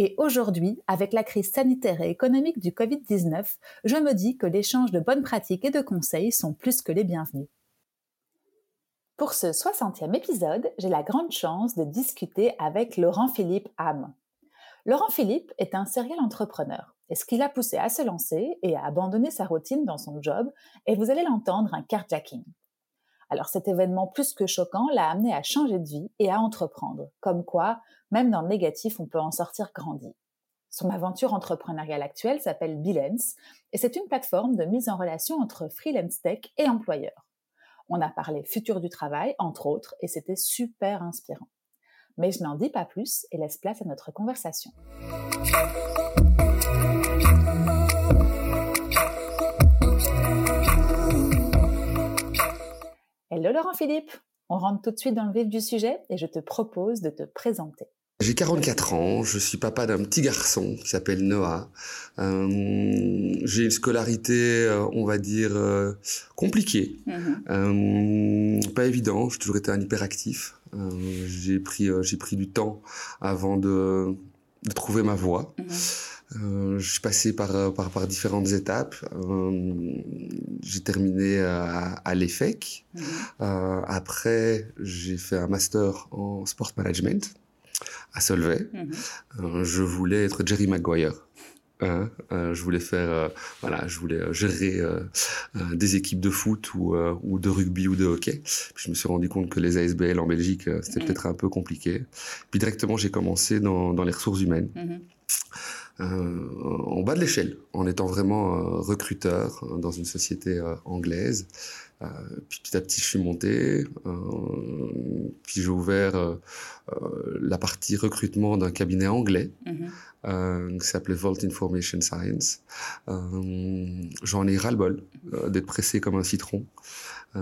Et aujourd'hui, avec la crise sanitaire et économique du Covid-19, je me dis que l'échange de bonnes pratiques et de conseils sont plus que les bienvenus. Pour ce 60e épisode, j'ai la grande chance de discuter avec Laurent-Philippe Ham. Laurent-Philippe est un serial entrepreneur. Et ce qui l'a poussé à se lancer et à abandonner sa routine dans son job, et vous allez l'entendre, un carjacking. Alors cet événement plus que choquant l'a amené à changer de vie et à entreprendre. Comme quoi, même dans le négatif, on peut en sortir grandi. Son aventure entrepreneuriale actuelle s'appelle Bilens et c'est une plateforme de mise en relation entre freelance tech et employeurs. On a parlé futur du travail, entre autres, et c'était super inspirant. Mais je n'en dis pas plus et laisse place à notre conversation. Hello Laurent Philippe, on rentre tout de suite dans le vif du sujet et je te propose de te présenter. J'ai 44 ans, je suis papa d'un petit garçon qui s'appelle Noah. Euh, j'ai une scolarité, euh, on va dire, euh, compliquée. Mhm. pas évident, j'ai toujours été un hyperactif. j'ai pris, j'ai pris du temps avant de, de trouver ma voie. Mhm. je suis passé par, par, par différentes étapes. j'ai terminé à, à l'EFEC. Mhm. après, j'ai fait un master en sport management à Solvay. Mhm. Euh, je voulais être Jerry Maguire. Hein, euh, je voulais faire, euh, voilà, je voulais gérer des équipes de foot ou, ou, de rugby ou de hockey. Puis je me suis rendu compte que les ASBL en Belgique, c'était mhm. peut-être un peu compliqué. Puis directement, j'ai commencé dans, dans, les ressources humaines. Mhm. en bas de l'échelle, en étant vraiment recruteur dans une société anglaise. Euh, puis petit à petit, je suis monté. Euh, puis j'ai ouvert euh, la partie recrutement d'un cabinet anglais mhm. qui s'appelait Vault Information Science. J'en ai ras-le-bol d'être pressé comme un citron. à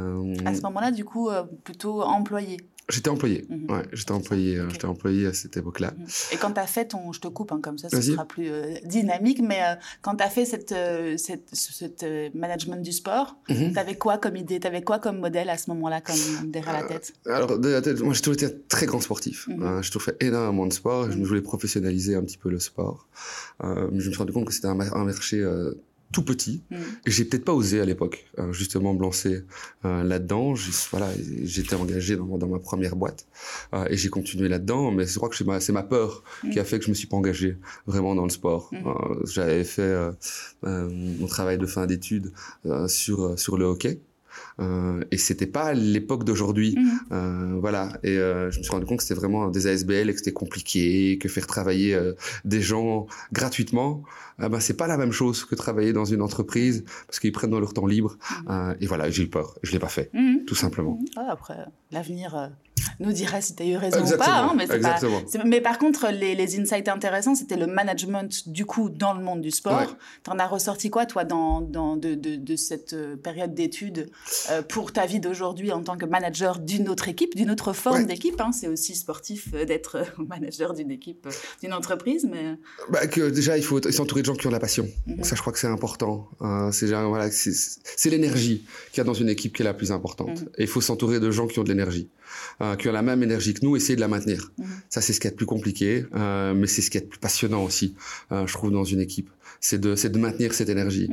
ce moment-là, du coup, plutôt employé J'étais employé. Mhm. Ouais, j'étais employé. Euh, j'étais employé à cette époque-là. Mhm. Et quand tu as fait ton, je te coupe hein, comme ça, ce sera plus euh, dynamique. Mais euh, quand tu as fait cette, cette, cette management du sport, mhm. tu avais quoi comme idée? Tu avais quoi comme modèle à ce moment-là, comme derrière la tête? Alors derrière la tête, moi j'ai toujours été un très grand sportif. J'ai toujours fait énormément de sport. Je voulais professionnaliser un petit peu le sport. je me suis rendu compte que c'était un, un marché tout petit. Mm. Et j'ai peut-être pas osé à l'époque, euh, justement, me lancer euh, là-dedans. Voilà, j'étais engagé dans, dans, ma première boîte euh, et j'ai continué là-dedans. Mais je crois que c'est ma, ma, peur mm. qui a fait que je me suis pas engagé vraiment dans le sport. Mm. J'avais fait mon travail de fin d'études sur sur le hockey. Euh, et c'était pas l'époque d'aujourd'hui. Euh, voilà. Et euh, je me suis rendu compte que c'était vraiment des ASBL et que c'était compliqué, que faire travailler des gens gratuitement, euh, ben c'est pas la même chose que travailler dans une entreprise parce qu'ils prennent dans leur temps libre. Mhm. et voilà, j'ai eu peur. Je l'ai pas fait, mhm. tout simplement. Ah, après, l'avenir nous dira si tu as eu raison ou pas. Hein, mais, pas mais, par contre, les, les insights intéressants, c'était le management du coup dans le monde du sport. Tu en as ressorti quoi, toi, dans, dans de, de, de, cette euh, période d'études euh, pour ta vie d'aujourd'hui en tant que manager d'une autre équipe, d'une autre forme d'équipe hein? C'est aussi sportif euh, d'être manager d'une équipe, d'une entreprise. Mais... Bah, que déjà, il faut s'entourer de gens qui ont la passion. Mhm. Ça, je crois que c'est important. c'est voilà, l'énergie qu'il y a dans une équipe qui est la plus importante. Mhm. Et il faut s'entourer de gens qui ont de l'énergie. Euh, qui ont la même énergie que nous, essayer de la maintenir. Mhm. Ça, c'est ce qui est le plus compliqué, euh, mais c'est ce qui est le plus passionnant aussi, euh, je trouve, dans une équipe. C'est de, de maintenir cette énergie.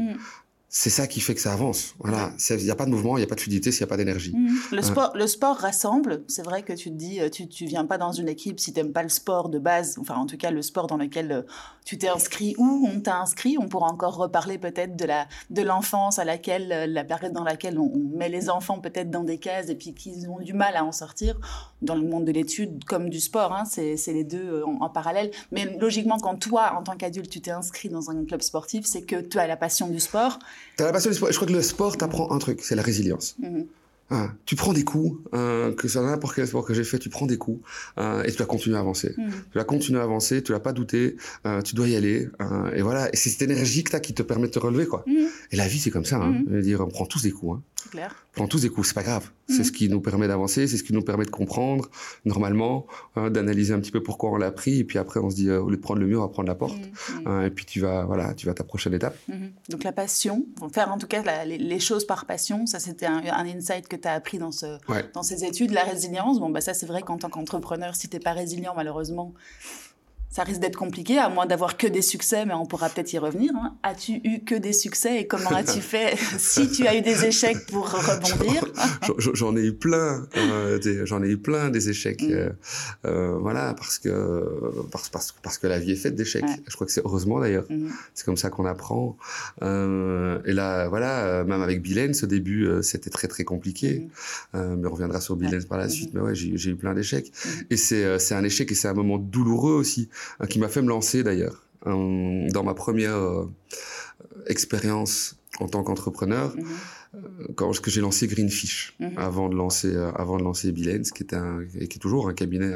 C'est ça qui fait que ça avance. Voilà, il n'y a pas de mouvement, il n'y a pas de fluidité s'il n'y a pas d'énergie. Mmh. Le, sport, le sport rassemble. C'est vrai que tu te dis, euh, tu ne viens pas dans une équipe si tu n'aimes pas le sport de base, enfin en tout cas le sport dans lequel euh, tu t'es inscrit ou on t'a inscrit. On pourra encore reparler peut-être de la de l'enfance à laquelle, euh, la période dans laquelle on, met les enfants peut-être dans des cases et puis qu'ils ont du mal à en sortir. Dans le monde de l'étude comme du sport, hein, c'est les deux en, en, parallèle. Mais logiquement, quand toi, en tant qu'adulte, tu t'es inscrit dans un club sportif, c'est que tu as la passion du sport T'as la passion du sport. Je crois que le sport t'apprend un truc, c'est la résilience. Mhm. Hein, tu prends des coups, hein, que ce soit n'importe quel sport que j'ai fait, tu prends des coups hein, et tu vas continuer à avancer. Mm. Tu vas continuer à avancer, tu vas pas douter, tu dois y aller. et voilà, et c'est cette énergie que tu as qui te permet de te relever. quoi. Mm. Et la vie, c'est comme ça. Mm. Je veux dire, on prend tous des coups. C'est clair. On prend tous des coups, c'est pas grave. C'est ce qui nous permet d'avancer, c'est ce qui nous permet de comprendre, normalement, d'analyser un petit peu pourquoi on l'a pris, et puis après on se dit, euh, au lieu de prendre le mur, on va prendre la porte. et puis tu vas, voilà, tu vas à ta prochaine étape. Donc la passion, faire en tout cas les, choses par passion, ça c'était un, un insight que tu as appris dans, ce, dans ces études. La résilience, bon, bah, ça, c'est vrai qu'en tant qu'entrepreneur, si tu n'es pas résilient, malheureusement, ça risque d'être compliqué, à moins d'avoir que des succès, mais on pourra peut-être y revenir. Hein. As-tu eu que des succès et comment as-tu fait si tu as eu des échecs pour rebondir? J'en ai eu plein, euh, j'en ai eu plein des échecs. Mm. Euh, euh, voilà, parce que parce, parce, parce, que la vie est faite d'échecs. Je crois que c'est heureusement d'ailleurs. Mm. C'est comme ça qu'on apprend. et là, voilà, même avec Bilène, ce début, c'était très très compliqué. Mm. mais on reviendra sur Bilène par la suite. Mais ouais, j'ai eu plein d'échecs. Et c'est un échec et c'est un moment douloureux aussi euh, qui m'a fait me lancer d'ailleurs dans ma première euh, expérience en tant qu'entrepreneur. Euh, quand que j'ai lancé Greenfish mhm. avant de lancer avant de lancer Bilens qui est un qui est toujours un cabinet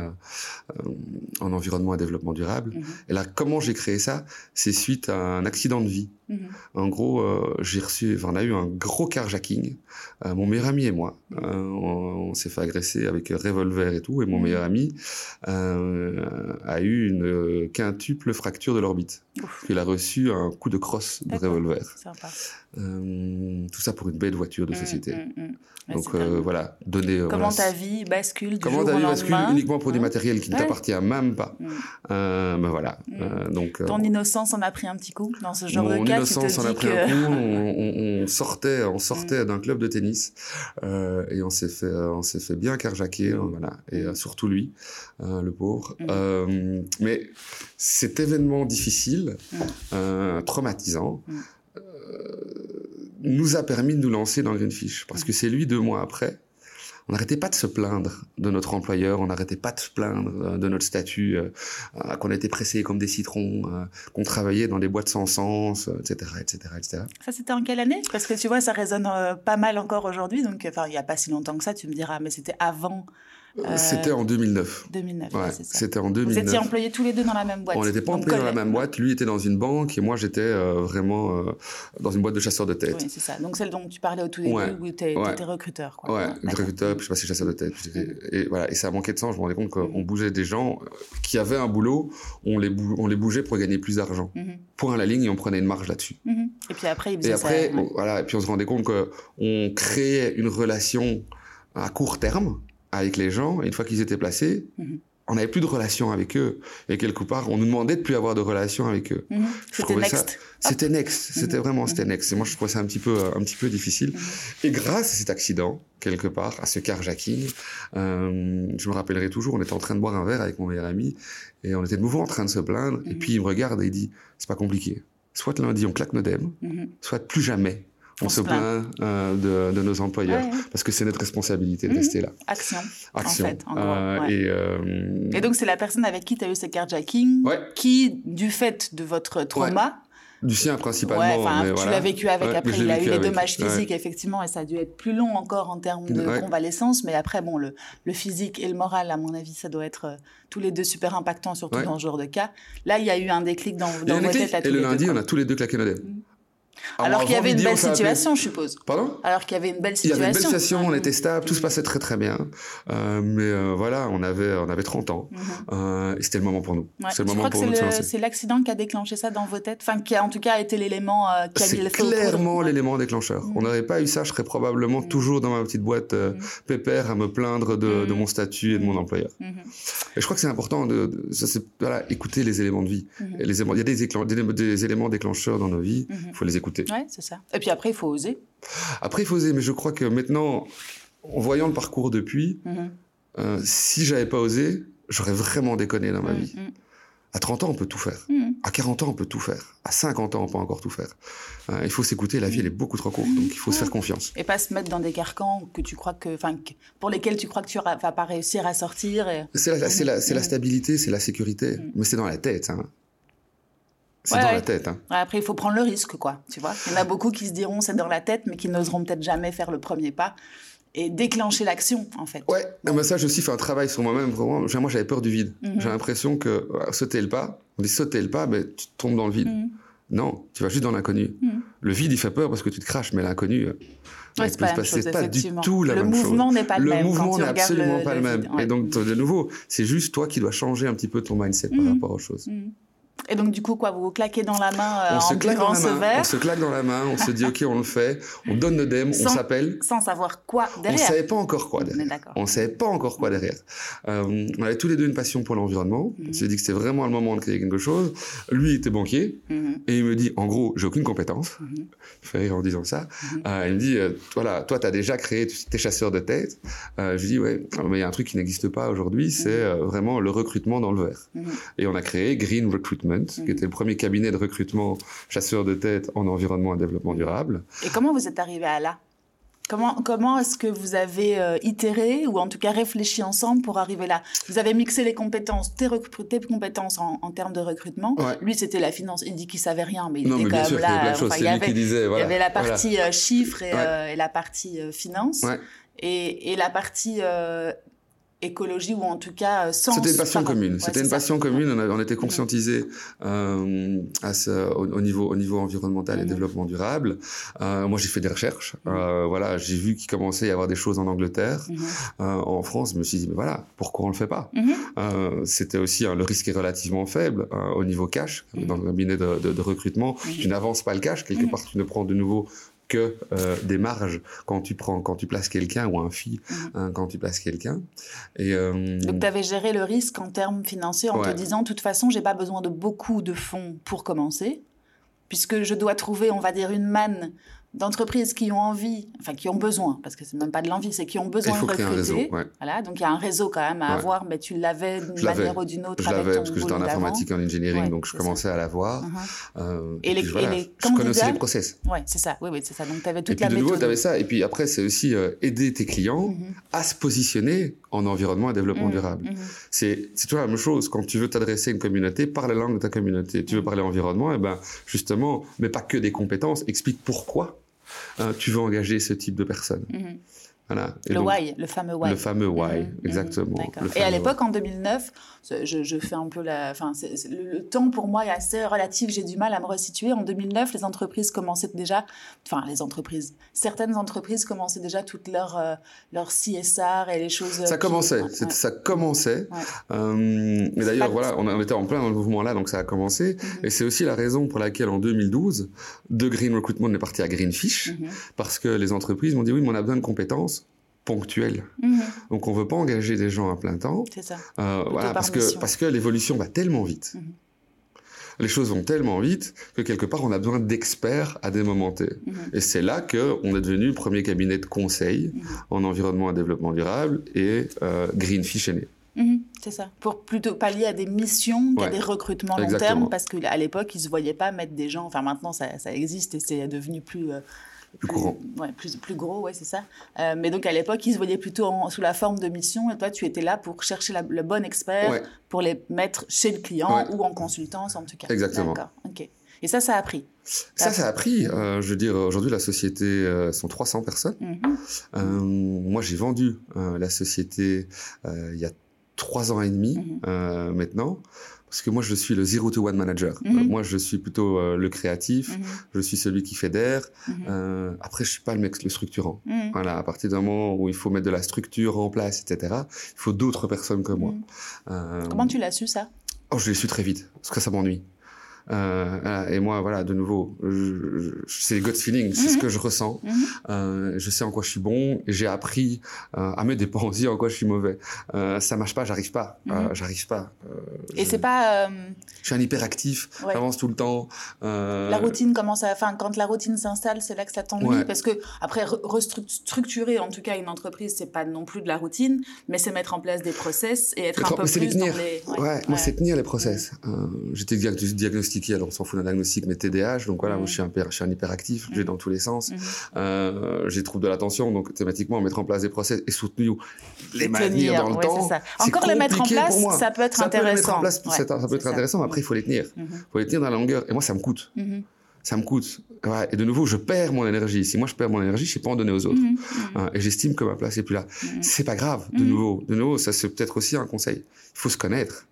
en environnement et développement durable mhm. et là comment j'ai créé ça? C'est suite à un accident de vie Mhm. En gros, euh, j'ai reçu, enfin, on a eu un gros carjacking. Euh, mon meilleur ami et moi, euh, on, s'est fait agresser avec revolver et tout, et mon meilleur ami a eu une quintuple fracture de l'orbite. Il a reçu un coup de crosse de revolver. Tout ça pour une belle voiture de mm, société. Mm, mm. Donc voilà, donner. Comment ta vie bascule du Comment ta vie bascule uniquement pour des matériels qui ne t'appartiennent même pas. ben voilà. donc. Ton innocence en a pris un petit coup dans ce genre de cas on a pris un coup, on, sortait, on sortait d'un club de tennis euh, et on s'est fait, on s'est fait bien carjacker, mm. voilà, et euh, surtout lui, euh, le pauvre. Mais cet événement difficile, traumatisant, nous a permis de nous lancer dans Greenfish parce que c'est lui deux mois après on n'arrêtait pas de se plaindre de notre employeur, on n'arrêtait pas de se plaindre euh, de notre statut, euh, euh, qu'on était pressé comme des citrons, qu'on travaillait dans des boîtes sans sens, etc., etc., etc. Ça, c'était en quelle année? Parce que tu vois, ça résonne pas mal encore aujourd'hui. Donc, enfin, il n'y a pas si longtemps que ça, tu me diras, mais c'était avant euh, c'était en 2009. 2009, ouais, C'était en 2009. Vous étiez employés tous les deux dans la même boîte On n'était pas employés dans la même boîte. Lui était dans une banque et moi j'étais euh, vraiment euh, dans une boîte de chasseurs de tête. Oui, c'est ça. Donc celle dont tu parlais au tout début où tu étais recruteur. Quoi. Ouais, recruteur, puis je passais chasseur de tête. Et, voilà, et ça manquait de sens. Je me rendais compte qu'on bougeait des gens qui avaient un boulot, on les, on les bougeait pour gagner plus d'argent. Mhm. Point à la ligne et on prenait une marge là-dessus. Mhm. Et puis après, ils et après, voilà, et puis on se rendait compte qu'on créait une relation à court terme avec les gens, une fois qu'ils étaient placés, mhm. on n'avait plus de relation avec eux. Et quelque part, on nous demandait de plus avoir de relation avec eux. Mhm. C'était next. C'était next. Mhm. C'était vraiment, c'était next. Et moi, je trouvais ça un petit peu, un petit peu difficile. Et grâce à cet accident, quelque part, à ce carjacking, euh, je me rappellerai toujours, on était en train de boire un verre avec mon meilleur ami, et on était de nouveau en train de se plaindre, et puis il me regarde et il dit, c'est pas compliqué. Soit lundi, on claque nos dèmes, soit plus jamais on, se plaint, euh, de, nos employeurs parce que c'est notre responsabilité de rester là. Action. Action. En fait, en euh, et, euh, et, donc c'est la personne avec qui tu as eu ce carjacking qui, du fait de votre trauma, du sien principalement. Tu l'as vécu avec. après, il a eu les dommages physiques, effectivement, et ça a dû être plus long encore en termes de convalescence. Mais après, bon, le, le, physique et le moral, à mon avis, ça doit être tous les deux super impactants, surtout dans ce genre de cas. Là, il y a eu un déclic dans, dans vos têtes. Et le lundi, on a tous les deux claqué nos alors qu'il y avait une belle situation, je suppose. Pardon? Alors qu'il y avait une belle situation. Il y avait une belle situation, on était stable, tout se passait très très bien. Euh, mais euh, voilà, on avait on avait 30 ans mhm. euh, et c'était le moment pour nous. C'est le moment pour nous. C'est l'accident qui a déclenché ça dans vos têtes, enfin qui a en tout cas été l'élément qui a feu. clairement l'élément déclencheur. Mhm. On n'aurait pas eu ça, je serais probablement mhm. toujours dans ma petite boîte pépère à me plaindre de, de, mon statut et de mon employeur. Et je crois que c'est important de, ça c'est voilà écouter les éléments de vie. les il y a des, des, éléments déclencheurs dans nos vies, il faut les écouter Ouais, c'est ça. Et puis après, il faut oser. Après, il faut oser, mais je crois que maintenant, en voyant le parcours depuis, mm-hmm. euh, si j'avais pas osé, j'aurais vraiment déconné dans ma mm-hmm. vie. À 30 ans, on peut tout faire. Mm-hmm. À 40 ans, on peut tout faire. À 50 ans, on peut encore tout faire. Euh, il faut s'écouter, la vie, elle est beaucoup trop courte, donc il faut se faire confiance. Et pas se mettre dans des carcans que tu crois que, enfin, pour lesquels tu crois que tu vas pas réussir à sortir. C'est la, la, stabilité, c'est la sécurité, mais c'est dans la tête. Hein. C'est dans la tête. Hein. Après, il faut prendre le risque, quoi. Tu vois, il y en a beaucoup qui se diront c'est dans la tête, mais qui n'oseront peut-être jamais faire le premier pas. et déclencher l'action, en fait. Ouais, mais ça, j'ai aussi fait un travail sur moi-même. Vraiment, moi, j'avais peur du vide. Mhm. J'ai l'impression que sauter le pas, on dit sauter le pas, mais tu tombes dans le vide. Mhm. Non, tu vas juste dans l'inconnu. Mhm. Le vide, il fait peur parce que tu te craches, mais l'inconnu, euh, ouais, c'est pas, pas du tout la même chose. Le mouvement n'est pas le, même. Le mouvement n'est absolument pas le, même. Et donc, de nouveau, c'est juste toi qui dois changer un petit peu ton mindset par rapport aux choses. Et donc, du coup, quoi, vous vous claquez dans la main euh, on en se claque dans la main, On se claque dans la main, on se dit, OK, on le fait, on donne le DEM, on s'appelle. Sans savoir quoi derrière. On ne savait pas encore quoi derrière. On ne savait pas encore quoi derrière. Euh, on avait tous les deux une passion pour l'environnement. On s'est dit que c'était vraiment le moment de créer quelque chose. Lui était banquier mhm. et il me dit, en gros, j'ai aucune compétence. Mm Je fais rire en disant ça. Mhm. euh, il me dit, voilà, toi, tu as déjà créé, tes chasseurs de tête. Je lui dis, ouais, mais il y a un truc qui n'existe pas aujourd'hui, c'est euh, vraiment le recrutement dans le vert. Et on a créé Green Recruitment qui mhm. était le premier cabinet de recrutement chasseur de tête en environnement et développement durable. Et comment vous êtes arrivé à là? Comment, comment est-ce que vous avez euh, itéré ou en tout cas réfléchi ensemble pour arriver là? Vous avez mixé les compétences, tes, tes compétences en, termes de recrutement. Lui, c'était la finance. Il dit qu'il savait rien, mais il était quand même là. Il y, avait, disait, il y avait la partie euh, chiffres et, euh, et, la partie finance. Et, et, la partie écologie ou en tout cas euh, sans c'était une passion commune. c'était une passion commune. On, on était conscientisé euh, à ce, au, niveau au niveau environnemental et mhm. développement durable. Euh, moi j'ai fait des recherches. Mhm. euh, voilà j'ai vu qu'il commençait à y avoir des choses en Angleterre. Mhm. en France je me suis dit mais voilà pourquoi on le fait pas? Euh, c'était aussi hein, le risque est relativement faible au niveau cash. Dans le cabinet de, de, de recrutement tu n'avances pas le cash. Quelque part tu ne prends de nouveau que euh, des marges quand tu prends quand tu places quelqu'un ou un fille mhm. hein, quand tu places quelqu'un et euh, donc tu avais géré le risque en termes financiers en te disant de toute façon j'ai pas besoin de beaucoup de fonds pour commencer puisque je dois trouver on va dire une manne d'entreprises qui ont envie, enfin qui ont besoin, parce que c'est même pas de l'envie, c'est qui ont besoin de recruter. Un réseau, Voilà, donc il y a un réseau quand même à avoir, mais tu l'avais d'une manière ou d'une autre. Je l'avais parce que j'étais en informatique et en engineering, donc je commençais à l'avoir. Uh-huh. Euh, et, les, et les je connaissais les process. Ouais, c'est ça. Oui, oui, c'est ça. Donc tu avais toute et puis la de nouveau, tu avais ça. Et puis après, c'est aussi euh, aider tes clients mm-hmm. à se positionner en environnement et développement mm-hmm. durable. Mm-hmm. C'est c'est toujours la même chose. Quand tu veux t'adresser à une communauté, parle la langue de ta communauté. Tu veux parler environnement, et eh ben justement, mais pas que des compétences. Explique pourquoi tu veux engager ce type de personnes. Mhm. Voilà. le why, le fameux why. Le fameux why, mhm. exactement. et à l'époque, en 2009, je, je, fais un peu la. Enfin, le, temps pour moi est assez relatif, j'ai du mal à me resituer. En 2009, les entreprises commençaient déjà. Enfin, les entreprises. Certaines entreprises commençaient déjà toutes leurs euh, leur CSR et les choses. Ça commençait, ça commençait. Euh, mais d'ailleurs, voilà, on était en plein dans le mouvement là, donc ça a commencé. Mhm. Et c'est aussi la raison pour laquelle en 2012, de Green Recruitment est parti à Greenfish, mhm. parce que les entreprises m'ont dit oui, mais on a besoin de compétences ponctuel. Mhm. Donc on veut pas engager des gens à plein temps. C'est ça. Euh, voilà, parce que, parce que l'évolution va tellement vite. Mhm. Les choses vont tellement vite que quelque part on a besoin d'experts à des moments T. Mhm. Et c'est là que on est devenu premier cabinet de conseil en environnement et développement durable et euh, Greenfish est né. c'est ça. Pour plutôt pallier à des missions qu'à des recrutements long terme, parce qu'à l'époque, ils ne se voyaient pas mettre des gens. Enfin, maintenant, ça, ça existe et c'est devenu plus, euh, plus courant. Ouais, plus, plus gros, ouais, c'est ça. Euh, mais donc à l'époque, ils se voyaient plutôt sous la forme de mission et toi, tu étais là pour chercher le bon expert, pour les mettre chez le client ou en consultance en tout cas. Exactement. D'accord, ok. Et ça, ça a pris. Ça, ça a pris. Euh, je veux dire, aujourd'hui, la société euh, sont 300 personnes. Mhm. euh, moi, j'ai vendu la société il y a trois ans et demi mhm. maintenant parce que moi je suis le zero to one manager. Mhm. Euh, moi je suis plutôt euh, le créatif, mhm. je suis celui qui fédère. Euh, après je suis pas le mec le structurant. Voilà, à partir d'un moment où il faut mettre de la structure en place, etc. Il faut d'autres personnes que moi. Euh, Comment tu l'as su ça? Oh je l'ai su très vite parce que ça m'ennuie. Euh, et moi, voilà, de nouveau, c'est gut feeling, c'est ce mhm. que je ressens. Mhm. euh, je sais en quoi je suis bon. J'ai appris euh, à me dépendre aussi en quoi je suis mauvais. Ça marche pas, j'arrive pas, mhm. j'arrive pas. Et c'est pas. Je suis un hyperactif, ouais. j'avance tout le temps. La routine commence à, enfin, quand la routine s'installe, c'est là que ça t'ennuie parce que après restructurer, en tout cas, une entreprise, c'est pas non plus de la routine, mais c'est mettre en place des process et être un peu plus tenir. dans les. Ouais, ouais moi c'est tenir les process. J'étais diagnostiqué alors on s'en fout d'un diagnostic, mais TDAH, donc voilà, moi je suis un, je suis un hyperactif, j'ai dans tous les sens, euh, j'ai troubles de l'attention, donc thématiquement mettre en place des process et soutenir les maintenir dans le temps. Ça. Encore les mettre en place, ça peut être ça intéressant. Peut place, ça, peut être intéressant, mais après il faut les tenir, il faut les tenir dans la longueur, et moi ça me coûte ça me coûte. Et de nouveau, je perds mon énergie. Si moi je perds mon énergie, je sais pas en donner aux autres. Mhm, hein, et j'estime que ma place est plus là. C'est pas grave. De nouveau, de nouveau, ça c'est peut-être aussi un conseil. Il faut se connaître.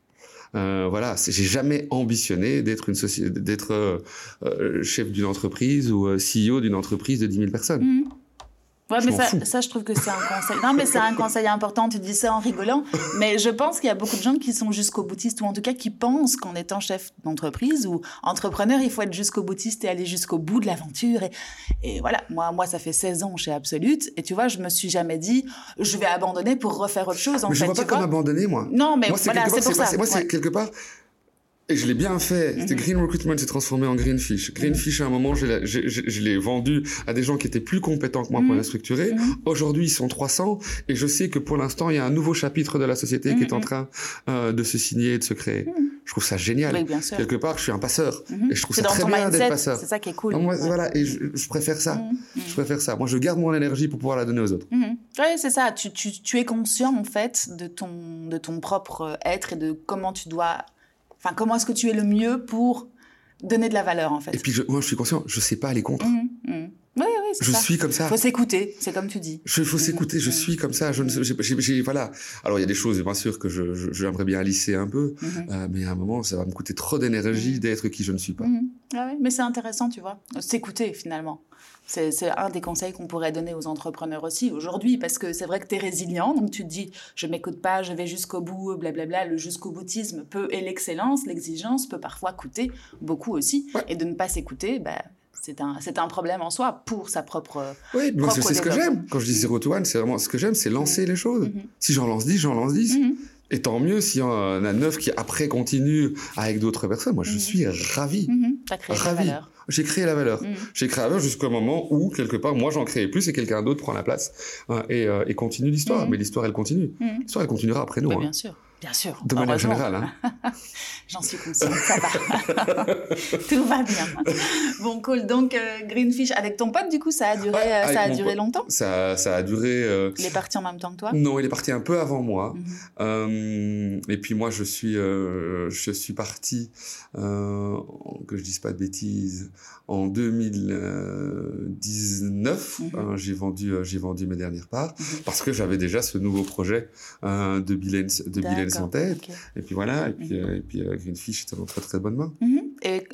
Euh, voilà, j'ai jamais ambitionné d'être une société, d'être euh, euh, chef d'une entreprise ou euh, CEO d'une entreprise de 10 000 personnes. Mhm. Ouais, mais ça, ça, je trouve que c'est un conseil. Non, mais c'est un conseil important. Tu dis ça en rigolant. Mais je pense qu'il y a beaucoup de gens qui sont jusqu'au boutiste ou en tout cas qui pensent qu'en étant chef d'entreprise ou entrepreneur, il faut être jusqu'au boutiste et aller jusqu'au bout de l'aventure. Et, et, voilà, moi, moi, ça fait 16 ans chez Absolute. Et tu vois, je me suis jamais dit, je vais abandonner pour refaire autre chose. En mais fait, je vois pas comme abandonner, moi. Non, mais voilà, c'est pour ça. Moi, c'est quelque part, et je l'ai bien fait. C'était mhm. Green Recruitment s'est transformé en Greenfish. Greenfish, à un moment, je l'ai vendu à des gens qui étaient plus compétents que moi pour mhm. la structurer. Mhm. Aujourd'hui, ils sont 300. Et je sais que pour l'instant, il y a un nouveau chapitre de la société qui est en train euh, de se signer et de se créer. Je trouve ça génial. Oui, bien sûr. Quelque part, je suis un passeur. Et je trouve ça très bien d'être passeur. C'est ça qui est cool. moi, Voilà, et je, je, préfère ça. Je préfère ça. Moi, je garde mon énergie pour pouvoir la donner aux autres. Oui, c'est ça. Tu, tu, tu es conscient, en fait, de ton, de ton propre être et de comment tu dois Enfin, comment est-ce que tu es le mieux pour donner de la valeur, en fait? Et puis, moi, je suis conscient, je sais pas aller contre. Mmh, mmh. Oui, oui, je ça. suis comme ça. Faut s'écouter, c'est comme tu dis. Il faut s'écouter, je mmh. suis comme ça. Je ne, j'ai, voilà. Alors il y a des choses, bien sûr, que je, j'aimerais bien lisser un peu, euh, mais à un moment, ça va me coûter trop d'énergie d'être qui je ne suis pas. Ah oui, mais c'est intéressant, tu vois, s'écouter finalement. C'est un des conseils qu'on pourrait donner aux entrepreneurs aussi aujourd'hui, parce que c'est vrai que tu es résilient, donc tu te dis, je m'écoute pas, je vais jusqu'au bout, blablabla. Le jusqu'au boutisme peut, et l'excellence, l'exigence peut parfois coûter beaucoup aussi. Et de ne pas s'écouter, bah, c'est un, un problème en soi pour sa propre. Oui, c'est ce que j'aime. Quand je dis zero to one, c'est vraiment ce que j'aime, c'est lancer les choses. Mm-hmm. Si j'en lance 10, j'en lance 10. Mm-hmm. Et tant mieux s'il y en a neuf qui après continuent avec d'autres personnes. Moi, je mm-hmm. suis ravi. ravi. J'ai créé la valeur. Mm. J'ai créé la valeur jusqu'au moment où, quelque part, moi, j'en créais plus et quelqu'un d'autre prend la place hein, et, euh, et, continue l'histoire. Mais l'histoire, elle continue. L'histoire, elle continuera après nous. Bah, hein. Bien sûr. Bien sûr. De manière générale. Hein. J'en suis consciente, ça va. Tout va bien. Bon, cool. Donc, euh, Greenfish, avec ton pote, du coup, ça a duré, euh, ça a duré longtemps? Ça, ça a duré... Euh... Il est parti en même temps que toi? Non, il est parti un peu avant moi. Mhm. et puis moi, je suis, je suis parti, que je dise pas de bêtises, en 2019. Mhm. Hein, j'ai vendu, j'ai vendu mes dernières parts mhm. parce que j'avais déjà ce nouveau projet de Bilens, de Bilens en tête. Et puis voilà, et puis, mhm. euh, et puis euh, Greenfish était dans très très bonne main. Mhm. Et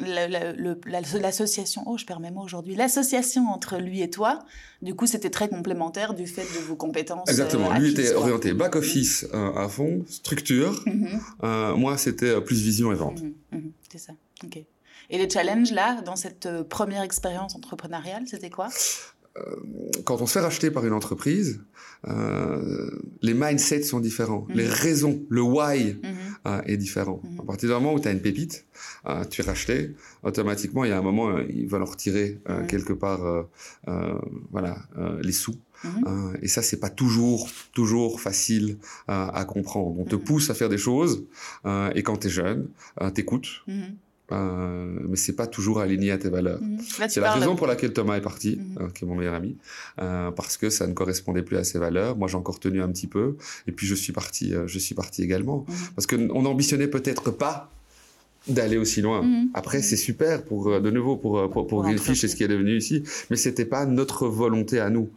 l'association, oh je perds mes mots aujourd'hui, l'association entre lui et toi, du coup c'était très complémentaire du fait de vos compétences. Exactement, euh, lui était orienté back-office à fond, structure, mhm. moi c'était plus vision et vente. C'est ça, ok. Et les challenges là, dans cette première expérience entrepreneuriale, c'était quoi? Quand on se fait racheter par une entreprise, euh, les mindsets sont différents, les mhm. raisons, le why mhm. euh, est différent. Mhm. À partir du moment où tu as une pépite, euh, tu es racheté, automatiquement il y a un moment euh, ils veulent en retirer euh, quelque part, voilà, les sous. et ça c'est pas toujours toujours facile à comprendre. On te pousse à faire des choses et quand tu es jeune, t'écoutes. Euh, mais c'est pas toujours aligné à tes valeurs. Mhm. C'est la raison pour laquelle Thomas est parti, mhm. euh, qui est mon meilleur ami, euh, parce que ça ne correspondait plus à ses valeurs. Moi, j'ai encore tenu un petit peu, et puis je suis parti, euh, je suis parti également, mhm. parce que on n'ambitionnait peut-être pas d'aller aussi loin. Après, c'est super pour de nouveau pour pour, pour Greenfish et ce qui est devenu ici, mais c'était pas notre volonté à nous.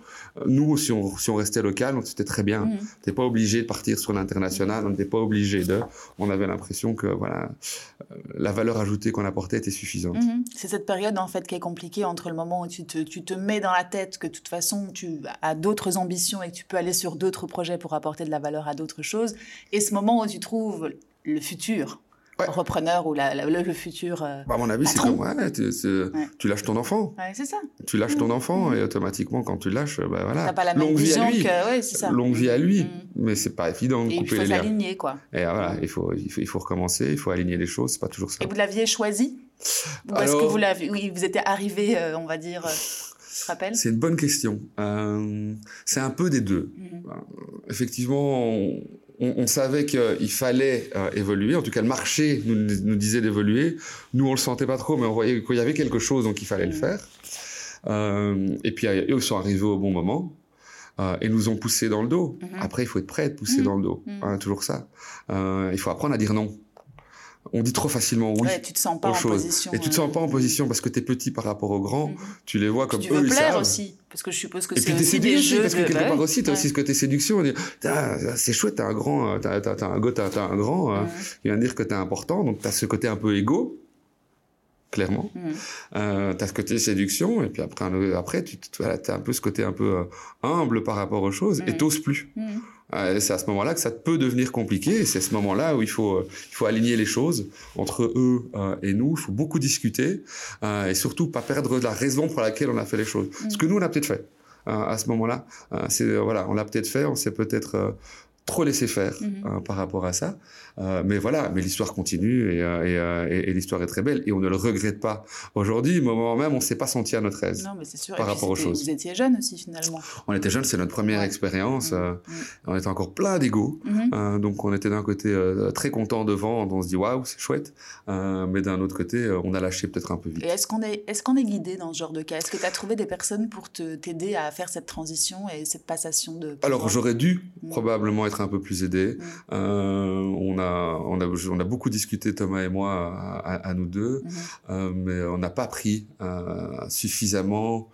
Nous, si on, si on restait local, c'était très bien. Mm. T'es pas obligé de partir sur l'international, on n'était pas obligé de. On avait l'impression que voilà, euh, la valeur ajoutée qu'on apportait était suffisante. Mm-hmm. C'est cette période en fait qui est compliquée entre le moment où tu te, tu te mets dans la tête que de toute façon tu as d'autres ambitions et que tu peux aller sur d'autres projets pour apporter de la valeur à d'autres choses, et ce moment où tu trouves le futur repreneur ou la, le, futur. Euh, bah, à mon avis, c'est comme ouais, tu lâches ton enfant. Ouais, c'est ça. Tu lâches ton enfant et automatiquement, quand tu lâches, bah, voilà. T'as pas la même longue vision vie à lui. que. Ça. Longue vie à lui. Mm. Mais c'est pas évident de et couper les liens. Il faut s'aligner, quoi. Et voilà, il faut, il faut, il faut recommencer, il faut aligner les choses, c'est pas toujours ça. Et vous l'aviez choisi? Ou est-ce que vous l'avez. Oui, vous étiez arrivé, euh, on va dire. Euh, c'est une bonne question. Euh, c'est un peu des deux. Euh, effectivement, on, on, savait qu'il fallait euh, évoluer. En tout cas, le marché nous, nous disait d'évoluer. Nous, on le sentait pas trop, mais on voyait qu'il y avait quelque chose, donc il fallait le mm. faire. Euh, et puis, ils sont arrivés au bon moment. Euh, et nous ont poussé dans le dos. Mm-hmm. Après, il faut être prêt à pousser mm. dans le dos. Mm. Hein, toujours ça. Il faut apprendre à dire non. On dit trop facilement oui ouais, tu te sens pas en position. Et tu te sens pas en position parce que tu es petit par rapport aux grands. Mhm. Tu les vois comme tu eux, veux ils plaire savent. aussi. Parce que je suppose que c'est aussi des jeux. Parce que quelque part aussi, tu as aussi ce côté séduction. C'est chouette, t'as un grand, t'as as, un, as, un grand, euh, il vient dire que t'es important. Donc tu as ce côté un peu égo clairement. Mm. Euh, tu as ce côté séduction, et puis après, après tu as un peu ce côté un peu euh, humble par rapport aux choses, et mm. t'oses plus. Mm. Euh, c'est à ce moment-là que ça peut devenir compliqué, et c'est ce moment-là où il faut, euh, il faut aligner les choses entre eux euh, et nous, il faut beaucoup discuter, euh, et surtout pas perdre la raison pour laquelle on a fait les choses. Ce que nous, on a peut-être fait. à ce moment-là, c'est voilà, on l'a peut-être fait, on s'est peut-être trop laissé faire mm-hmm. par rapport à ça. Euh, mais voilà, mais l'histoire continue et, euh, euh, et, et, l'histoire est très belle et on ne le regrette pas. Aujourd'hui, au moment même, on ne s'est pas senti à notre aise. Non, mais sûr. Par rapport aux choses. Vous étiez jeune aussi finalement. On était jeune, c'est notre première expérience. Mmh. Mmh. On était encore plein d'ego, mmh. donc on était d'un côté très content devant, on se dit waouh, c'est chouette, mais d'un autre côté, on a lâché peut-être un peu vite. Et est-ce qu'on est, est-ce qu'on est guidé dans ce genre de cas? Est-ce que tu as trouvé des personnes pour t'aider à faire cette transition et cette passation de Alors j'aurais dû probablement être un peu plus aidé. on a on a, on a beaucoup discuté Thomas et moi à, nous deux, mhm. euh, mais on n'a pas pris euh, suffisamment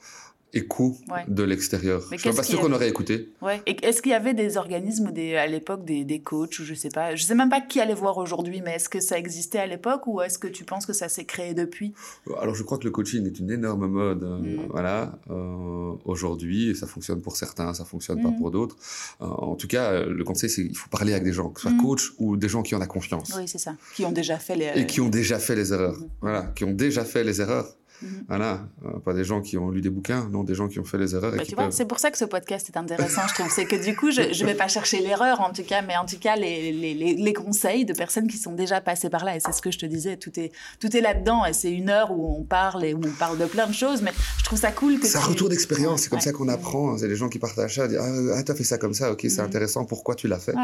écho de l'extérieur. Je suis pas sûr qu'on aurait écouté. Ouais. Est-ce qu'il y avait des organismes des, à l'époque, des, des, coachs ou je sais pas, je sais même pas qui allait voir aujourd'hui, mais est-ce que ça existait à l'époque ou est-ce que tu penses que ça s'est créé depuis? Alors je crois que le coaching est une énorme mode, euh, mm. voilà, euh, aujourd'hui, et ça fonctionne pour certains, ça fonctionne pas mm. pour d'autres. Euh, en tout cas, le conseil c'est qu'il faut parler avec des gens, que ce soit mm. coach ou des gens qui en ont confiance. Oui, c'est ça, qui ont déjà fait les et qui ont déjà fait les erreurs, voilà, qui ont déjà fait les erreurs. Mhm. Voilà, euh, pas des gens qui ont lu des bouquins, non, des gens qui ont fait les erreurs. Bah, c'est pour ça que ce podcast est intéressant, je trouve. C'est que du coup, je ne vais pas chercher l'erreur, en tout cas, mais en tout cas, les, les, les, conseils de personnes qui sont déjà passées par là. Et c'est ce que je te disais, tout est, tout est là-dedans. Et c'est une heure où on parle et où on parle de plein de choses, mais je trouve ça cool que. C'est un retour d'expérience, c'est comme ça qu'on apprend. C'est les gens qui partagent ça, dire Ah, tu as fait ça comme ça, ok, c'est mhm. intéressant, pourquoi tu l'as fait?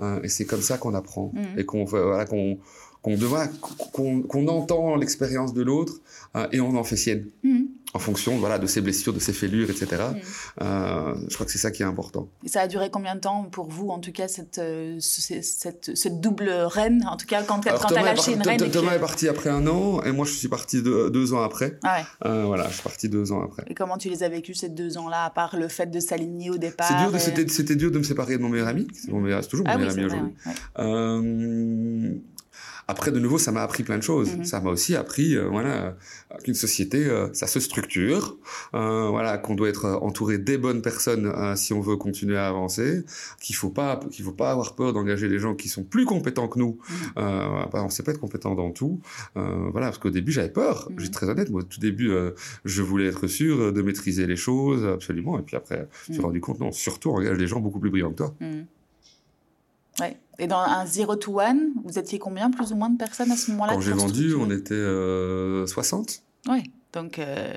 Euh, Et c'est comme ça qu'on apprend. Mhm. Et qu'on voilà, qu'on qu'on entend l'expérience de l'autre euh, et on en fait sienne. Mm. En fonction voilà, de ses blessures, de ses fêlures, etc. Mm. Euh, je crois que c'est ça qui est important. Et ça a duré combien de temps pour vous, en tout cas, cette, euh, cette, cette, double reine En tout cas, quand, tu as lâché une reine. Thomas est parti après un an et moi, je suis parti deux, ans après. Ah ouais. voilà, je suis parti deux ans après. Et comment tu les as vécus ces deux ans-là, à part le fait de s'aligner au départ C'était dur, c'était, dur de me séparer de mon meilleur ami. C'est, toujours mon ah meilleur ami aujourd'hui. Après, de nouveau, ça m'a appris plein de choses. Mhm. Ça m'a aussi appris, euh, voilà, qu'une société, euh, ça se structure, euh, voilà, qu'on doit être entouré des bonnes personnes si on veut continuer à avancer, qu'il faut pas, qu'il faut pas avoir peur d'engager des gens qui sont plus compétents que nous. Mhm. Bah, on sait pas être compétent dans tout, voilà, parce qu'au début j'avais peur. Mhm. Je suis très honnête, moi, au tout début, je voulais être sûr de maîtriser les choses absolument, et puis après, je me suis rendu compte, non, surtout engage des gens beaucoup plus brillants que toi. Ouais. Et dans un 0 to 1, vous étiez combien plus ou moins de personnes à ce moment-là Quand j'ai vendu, on était euh, 60. Oui, donc euh,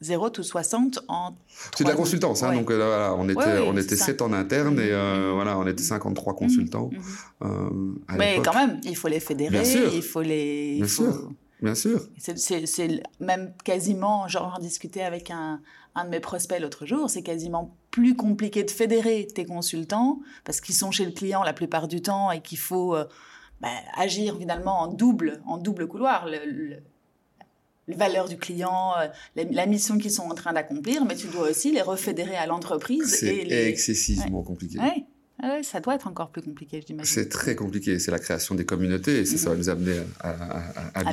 0 to 60 en. C'est de la consultance, hein, donc euh, voilà, on était, on était 7 en interne et euh, mhm. voilà, on était 53 mhm. consultants. Mhm. Mais quand même, il faut les fédérer, il faut les. Bien sûr. Bien sûr. C'est même quasiment, genre, en discuter avec un, un de mes prospects l'autre jour, c'est quasiment plus compliqué de fédérer tes consultants parce qu'ils sont chez le client la plupart du temps et qu'il faut euh, bah, agir finalement en double, en double couloir. Le, valeur du client, euh, la, mission qu'ils sont en train d'accomplir, mais tu dois aussi les refédérer à l'entreprise. C'est excessivement compliqué. Ah ça doit être encore plus compliqué, j'imagine. C'est très compliqué. C'est la création des communautés. Et ça, ça va mhm. nous amener à, à, à,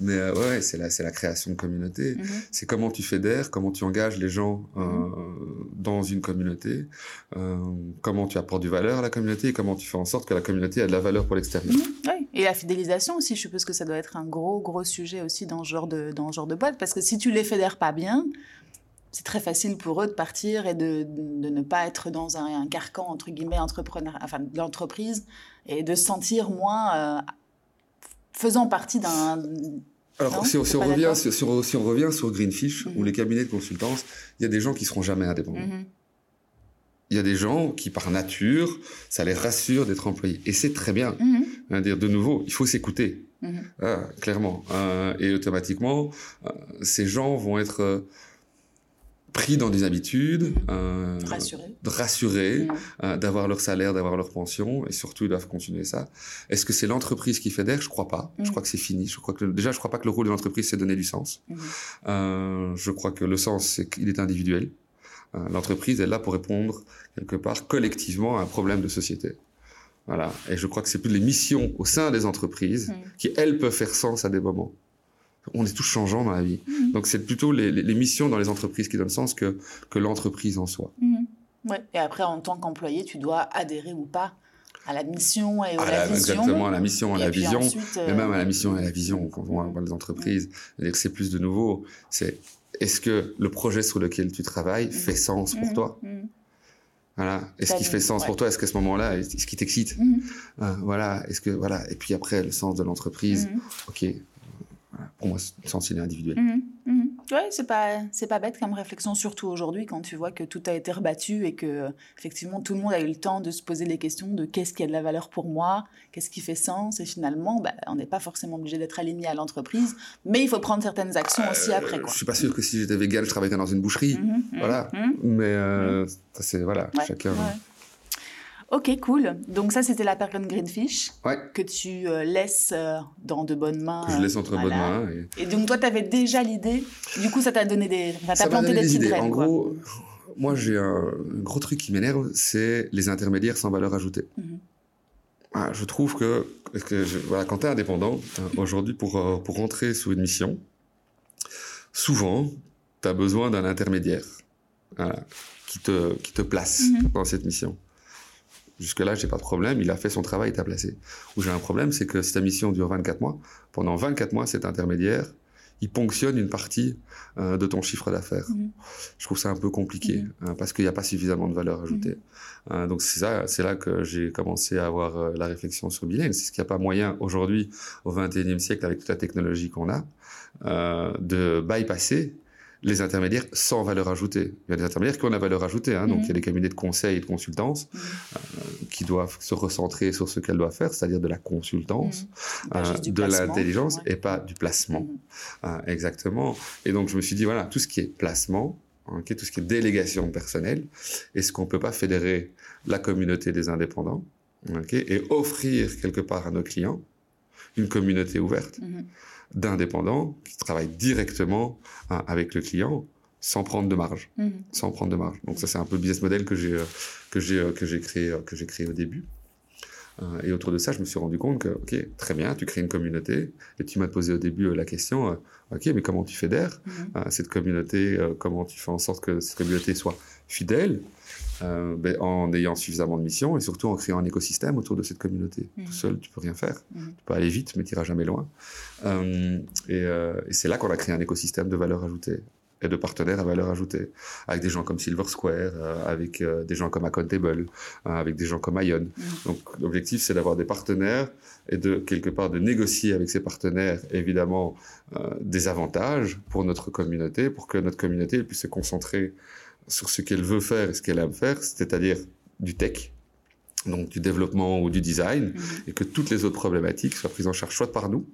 Mais euh, ouais, c'est la, la création de communautés. Mhm. C'est comment tu fédères, comment tu engages les gens euh, mhm. dans une communauté, euh, comment tu apportes du valeur à la communauté et comment tu fais en sorte que la communauté a de la valeur pour l'extérieur. Oui. Et la fidélisation aussi, je suppose que ça doit être un gros, gros sujet aussi dans ce genre de, dans ce genre de boîte. Parce que si tu les fédères pas bien, c'est très facile pour eux de partir et de, de ne pas être dans un, carcan, entre guillemets, entrepreneur, enfin, de l'entreprise et de se sentir moins euh, faisant partie d'un. Alors, si, on, revient, si, on, revient sur Greenfish ou mhm. les cabinets de consultance, il y a des gens qui seront jamais indépendants. Mhm. Il y a des gens qui, par nature, ça les rassure d'être employés. Et c'est très bien. Mhm. dire, de nouveau, il faut s'écouter. Ah, clairement. Euh, et automatiquement, euh, ces gens vont être pris dans des habitudes, euh, rassurés, mmh. euh, d'avoir leur salaire, d'avoir leur pension, et surtout ils doivent continuer ça. Est-ce que c'est l'entreprise qui fédère Je crois pas. Je mmh. crois que c'est fini. Je crois que déjà, je crois pas que le rôle de l'entreprise c'est donner du sens. Euh, je crois que le sens c'est qu'il est individuel. Euh, l'entreprise est là pour répondre quelque part collectivement à un problème de société. Voilà. Et je crois que c'est plus les missions au sein des entreprises qui elles peuvent faire sens à des moments on est tous changeants dans la vie. Mhm. Donc c'est plutôt les, missions dans les entreprises qui donnent sens que, que l'entreprise en soi. Mhm. Ouais. Et après, en tant qu'employé, tu dois adhérer ou pas à la mission et à, la, vision. Exactement, à la mission, à la vision, mais même à la mission et à la vision quand on voit les entreprises. C'est plus de nouveau. C'est est-ce que le projet sur lequel tu travailles mhm. fait sens pour toi? Voilà. Est-ce qu'il fait sens pour toi? Est-ce qu'à ce, moment-là, est-ce qu'il t'excite? Euh, Voilà. Est-ce que voilà. Et puis après, le sens de l'entreprise. Ok pour moi, le sens il est individuel. Mhm, mhm. Oui, c'est pas, c'est pas bête comme réflexion, surtout aujourd'hui quand tu vois que tout a été rebattu et que effectivement tout le monde a eu le temps de se poser les questions de qu'est-ce qui a de la valeur pour moi, qu'est-ce qui fait sens, et finalement, bah, on n'est pas forcément obligé d'être aligné à l'entreprise, mais il faut prendre certaines actions aussi euh, après. Quoi. Je suis pas sûr que si j'étais vegan, je travaillerais dans une boucherie, mhm, voilà. Mais euh, ça c'est voilà, chacun. Ok, cool. Donc ça, c'était la Perkin Greenfish que tu euh, laisses euh, dans de bonnes mains. Que je laisse entre bonnes mains. Et... donc toi, tu avais déjà l'idée. Du coup, ça t'a donné des, ça t'a planté des, des idées. en gros, moi, j'ai un, gros truc qui m'énerve, c'est les intermédiaires sans valeur ajoutée. Mhm. Ah, je trouve que, que voilà, quand tu es indépendant, hein, aujourd'hui, pour, euh, pour rentrer sur une mission, souvent, tu as besoin d'un intermédiaire qui, te, qui te place mhm. dans cette mission. Jusque-là, j'ai pas de problème. Il a fait son travail, il t'a placé. Où j'ai un problème, c'est que si ta mission dure 24 mois, pendant 24 mois, cet intermédiaire, il ponctionne une partie euh, de ton chiffre d'affaires. Mhm. Je trouve ça un peu compliqué mhm. hein, parce qu'il n'y a pas suffisamment de valeur ajoutée. Mhm. Euh, donc c'est ça, c'est là que j'ai commencé à avoir euh, la réflexion sur Bilane. C'est ce qu'il n'y a pas moyen aujourd'hui, au 21e siècle, avec toute la technologie qu'on a, de bypasser les intermédiaires sans valeur ajoutée. Il y a des intermédiaires qui ont la valeur ajoutée. Hein, Donc, il y a des cabinets de conseil et de consultance mhm. euh, qui doivent se recentrer sur ce qu'elles doivent faire, c'est-à-dire de la consultance, mhm. euh, de l'intelligence et pas du placement. Mhm. Euh, exactement. Et donc, je me suis dit, voilà, tout ce qui est placement, okay, tout ce qui est délégation personnelle, est-ce qu'on peut pas fédérer la communauté des indépendants okay, et offrir quelque part à nos clients une communauté ouverte d'indépendants qui travaillent directement hein, avec le client sans prendre de marge, mhm. sans prendre de marge. Donc ça c'est un peu le business model que j'ai euh, que j'ai euh, que j'ai créé euh, que j'ai créé au début. Et autour de ça, je me suis rendu compte que, ok, très bien, tu crées une communauté. Et tu m'as posé au début la question, ok, mais comment tu fédères mhm. cette communauté Comment tu fais en sorte que cette communauté soit fidèle euh, ben, en ayant suffisamment de missions et surtout en créant un écosystème autour de cette communauté. Tout mhm. seul, tu peux rien faire. Mhm. Tu peux aller vite, mais tu n'iras jamais loin. Euh, euh, et, c'est là qu'on a créé un écosystème de valeur ajoutée et de partenaires à valeur ajoutée, avec des gens comme Silver Square, avec des gens comme Accountable, avec des gens comme Ion. Mhm. Donc l'objectif, c'est d'avoir des partenaires et de quelque part de négocier avec ces partenaires, évidemment, des avantages pour notre communauté, pour que notre communauté puisse se concentrer sur ce qu'elle veut faire et ce qu'elle aime faire, c'est-à-dire du tech, donc du développement ou du design, mhm. et que toutes les autres problématiques soient prises en charge soit par nous,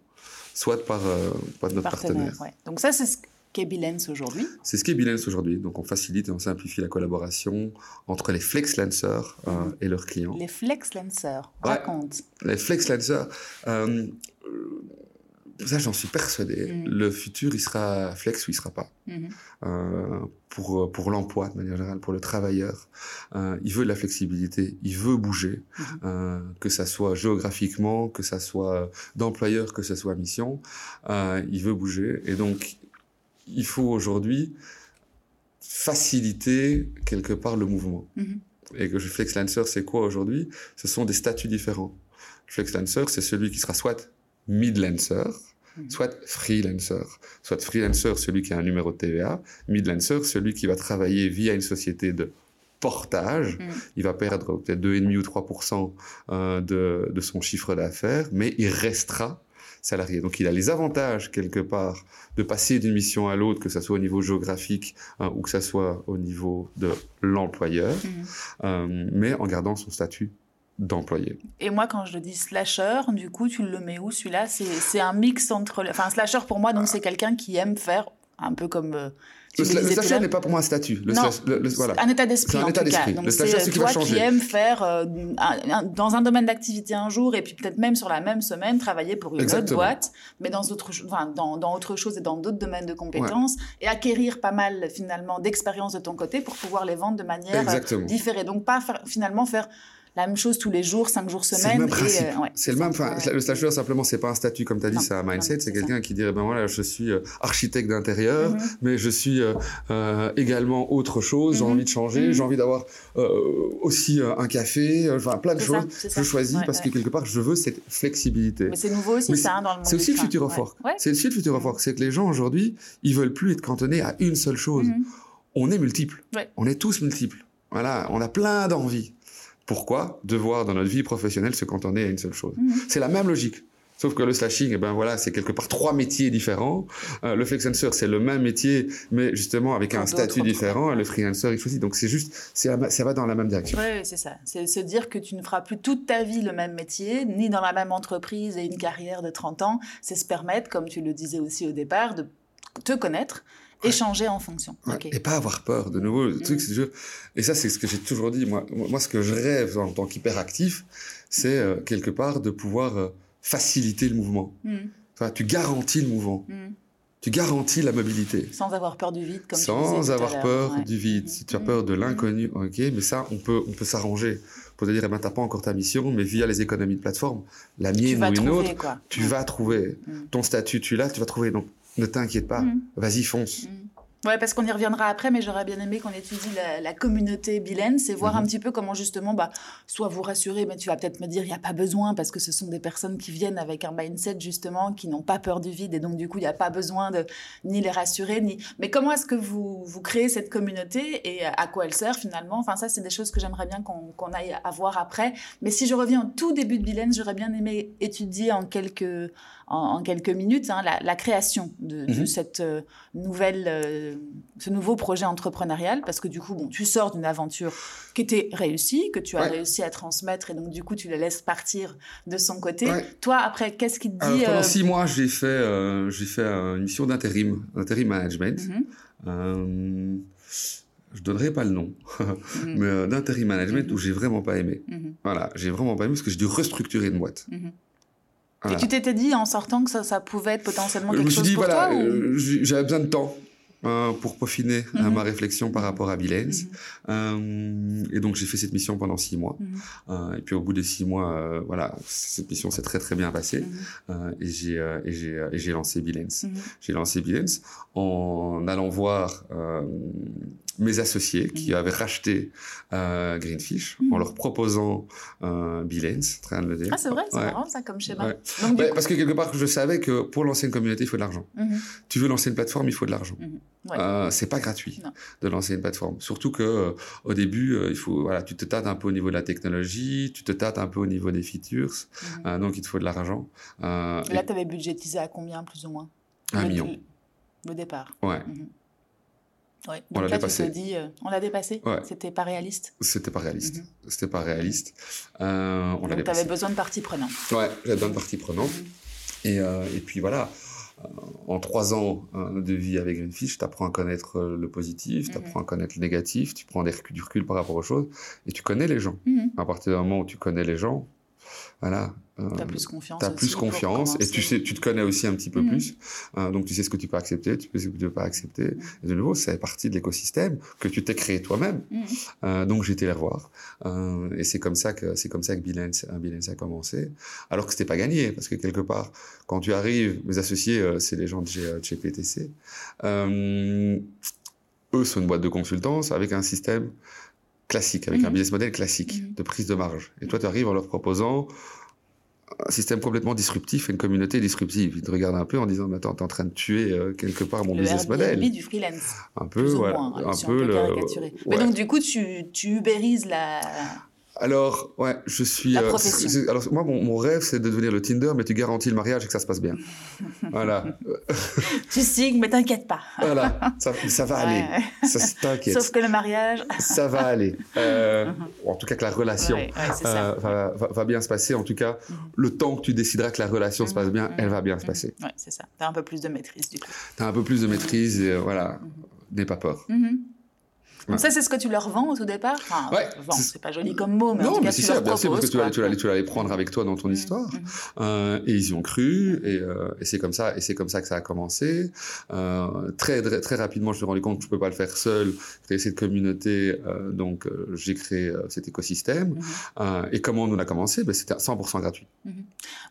soit par, euh, notre partenaire. Donc ça, c'est ce qu'est Bilens aujourd'hui C'est ce qu'est Bilens aujourd'hui. Donc on facilite et on simplifie la collaboration entre les flexlancers euh, mhm. et leurs clients. Les flexlancers, raconte. Les flexlancers, euh, ça, j'en suis persuadé. Mm. Le futur, il sera flex ou il sera pas. Mm-hmm. Euh, pour pour l'emploi de manière générale, pour le travailleur, euh, il veut de la flexibilité, il veut bouger, mm-hmm. euh, que ça soit géographiquement, que ça soit d'employeur, que ça soit mission, euh, il veut bouger. Et donc, il faut aujourd'hui faciliter quelque part le mouvement. Mm-hmm. Et que je flexlancer, c'est quoi aujourd'hui? Ce sont des statuts différents. Flexlancer, c'est celui qui sera soit mid-lancer. Soit freelancer. Soit freelancer, celui qui a un numéro de TVA, midlancer, celui qui va travailler via une société de portage. Mhm. Il va perdre peut-être 2,5 ou 3 euh, de, de son chiffre d'affaires, mais il restera salarié. Donc il a les avantages quelque part de passer d'une mission à l'autre, que ce soit au niveau géographique hein, ou que ce soit au niveau de l'employeur, mhm. euh, mais en gardant son statut d'employés. Et moi, quand je dis slasher, du coup, tu le mets où celui-là? C'est un mix entre... Enfin, slasher, pour moi, donc c'est quelqu'un qui aime faire un peu comme... Euh, le, slasher n'est pas pour moi un statut. Le non, voilà. un état d'esprit en tout cas. Donc c'est euh, toi qui aimes faire euh, dans un domaine d'activité un jour et puis peut-être même sur la même semaine travailler pour une autre boîte, mais dans autre, enfin, dans, dans autre chose et dans d'autres domaines de compétences et acquérir pas mal finalement d'expérience de ton côté pour pouvoir les vendre de manière différée. Donc pas finalement faire la même chose tous les jours, cinq jours semaine. C'est le même principe. Euh, c'est le même. le slasher simplement, c'est pas un statut comme tu as dit, c'est un mindset. C'est quelqu'un qui dirait ben voilà, je suis euh, architecte d'intérieur, mm-hmm. mais je suis euh, également autre chose. J'ai mm-hmm. envie de changer. Mm-hmm. J'ai envie d'avoir aussi un café. Enfin, plein de choses. je choisis parce que quelque part, je veux cette flexibilité. Mais c'est nouveau aussi ça dans le monde. C'est aussi le futur fort. C'est aussi le futur fort. C'est que les gens aujourd'hui, ils veulent plus être cantonnés à une seule chose. On est multiples. On est tous multiples. Voilà, on a plein d'envies. Pourquoi devoir dans notre vie professionnelle se cantonner à une seule chose mhm. C'est la même logique. Sauf que le slashing, eh ben voilà, c'est quelque part trois métiers différents. Euh, le flexencer, c'est le même métier, mais justement avec un statut différent. Le freelancer, il choisit. Donc c'est juste, ça va dans la même direction. Oui, c'est ça. C'est se dire que tu ne feras plus toute ta vie le même métier, ni dans la même entreprise et une carrière de 30 ans. C'est se permettre, comme tu le disais aussi au départ, de te connaître, échanger en fonction. Et pas avoir peur. De nouveau, le mm. truc, c'est et ça, c'est ce que j'ai toujours dit. Moi, moi, ce que je rêve en tant qu'hyperactif, c'est euh, quelque part de pouvoir euh, faciliter le mouvement. Mm. Enfin, tu garantis le mouvement. Mm. Tu garantis la mobilité. Sans avoir peur du vide, comme Sans avoir peur du vide. Si tu as peur de l'inconnu, ok, mais ça, on peut, on peut s'arranger. Pour te dire, eh ben, t'as pas encore ta mission, mais via les économies de plateforme, la mienne ou une autre, tu vas trouver. Ton statut, tu l'as, tu vas trouver. Donc, ne t'inquiète pas, mm. vas-y, fonce. Mm. Ouais, parce qu'on y reviendra après, mais j'aurais bien aimé qu'on étudie la, communauté Bilens et voir un mhm. petit peu comment justement, bah, soit vous rassurer, mais tu vas peut-être me dire, il n'y a pas besoin, parce que ce sont des personnes qui viennent avec un mindset justement, qui n'ont pas peur du vide, et donc du coup, il n'y a pas besoin de ni les rassurer, ni... Mais comment est-ce que vous, vous créez cette communauté et à quoi elle sert finalement? Enfin, ça, c'est des choses que j'aimerais bien qu'on aille à voir après. Mais si je reviens au tout début de Bilens, j'aurais bien aimé étudier en quelques, en, quelques minutes hein, la, création de, mhm. cette euh, nouvelle... Euh, ce nouveau projet entrepreneurial parce que du coup, bon, tu sors d'une aventure qui était réussie, que tu as réussi à transmettre et donc du coup, tu la laisses partir de son côté. Toi, après, qu'est-ce qui te dit Pendant euh, six mois, j'ai fait, j'ai fait une mission d'intérim, d'intérim management. Euh, je donnerai pas le nom, mhm. mais d'intérim management mhm. où j'ai vraiment pas aimé. Voilà, j'ai vraiment pas aimé parce que j'ai dû restructurer une boîte. Et tu t'étais dit en sortant que ça, ça pouvait être potentiellement quelque chose pour toi Je me suis dit, voilà, j'avais besoin de temps. Euh, pour peaufiner euh, mhm. ma réflexion par rapport à Bilens. Mhm. Euh, et donc j'ai fait cette mission pendant six mois. Mhm. et puis au bout des six mois, voilà, cette mission s'est très très bien passée. et j'ai et j'ai et j'ai lancé Bilens. J'ai lancé Bilens en allant voir mes associés qui avaient racheté euh, Greenfish en leur proposant euh, Bilens, train de le dire. Ah, c'est vrai, c'est marrant ça comme schéma. Parce que quelque part, je savais que pour lancer une communauté, il faut de l'argent. Tu veux lancer une plateforme, il faut de l'argent. Euh, c'est pas gratuit de lancer une plateforme. Surtout que euh, au début, euh, il faut, voilà, tu te tâtes un peu au niveau de la technologie, tu te tâtes un peu au niveau des features, mhm. donc il te faut de l'argent. là, tu avais budgétisé à combien plus ou moins? Un million. Le départ. Ouais. Ouais. Donc on l'a dépassé. Dit, on l'a dépassé? Ouais. C'était pas réaliste? C'était pas réaliste. Mhm. C'était pas réaliste. Euh, on Donc tu avais besoin de parties prenantes. Ouais, j'avais besoin de parties prenantes. Et, et puis voilà. Euh, en trois ans euh, de vie avec Greenfish, tu apprends à connaître euh, le positif, tu apprends à connaître le négatif, tu prends des du recul par rapport aux choses et tu connais les gens. À partir du moment où tu connais les gens, voilà. Euh, tu as plus confiance. Tu plus confiance et tu, sais, tu te connais aussi un petit peu mhm. plus. Euh, donc tu sais ce que tu peux accepter, tu sais ce que tu ne peux pas accepter. Mhm. Et de nouveau, c'est partie de l'écosystème que tu t'es créé toi-même. Mhm. Euh, donc été les revoir. Euh, et c'est comme ça que c'est comme ça que Bilens, Bilens a commencé. Alors que c'était pas gagné parce que quelque part, quand tu arrives, mes associés, euh, c'est les gens de chez, chez PTC. eux sont une boîte de consultance avec un système classique, avec un mhm. business model classique mhm. de prise de marge. Et toi, tu arrives en leur proposant un système complètement disruptif et une communauté disruptive. Ils te regardent un peu en disant, mais attends, t'es en train de tuer euh, quelque part mon business model. du freelance. Un peu, voilà. un peu, le... Mais donc, du coup, tu, tu ubérises la, alors, ouais, je suis. La euh, alors, moi, mon, rêve, c'est de devenir le Tinder, mais tu garantis le mariage et que ça se passe bien. voilà. tu signes, mais t'inquiète pas. voilà, ça, ça va aller. Ça, t'inquiète. Sauf que le mariage. ça va aller. Euh, en tout cas, que la relation euh, va, va, bien se passer. En tout cas, mhm. le temps que tu décideras que la relation se passe bien, mhm. elle va bien se passer. Ouais, c'est ça. T'as un peu plus de maîtrise, du coup. T'as un peu plus de maîtrise, et, voilà. n'aie pas peur. Donc ça, c'est ce que tu leur vends au tout départ? Enfin, ouais, c'est pas joli comme mot, mais non, en tout cas, tu leur parce que tu vas, tu, quoi. vas, tu vas les prendre avec toi dans ton Mhm. histoire. Mhm. Euh, et ils y ont cru, et, euh, et c'est comme ça, et c'est comme ça que ça a commencé. Euh, très, très, très rapidement, je me suis rendu compte que je peux pas le faire seul, créer cette communauté. donc, j'ai créé cet écosystème. Euh, et comment on a commencé? Ben, C'était à 100% gratuit.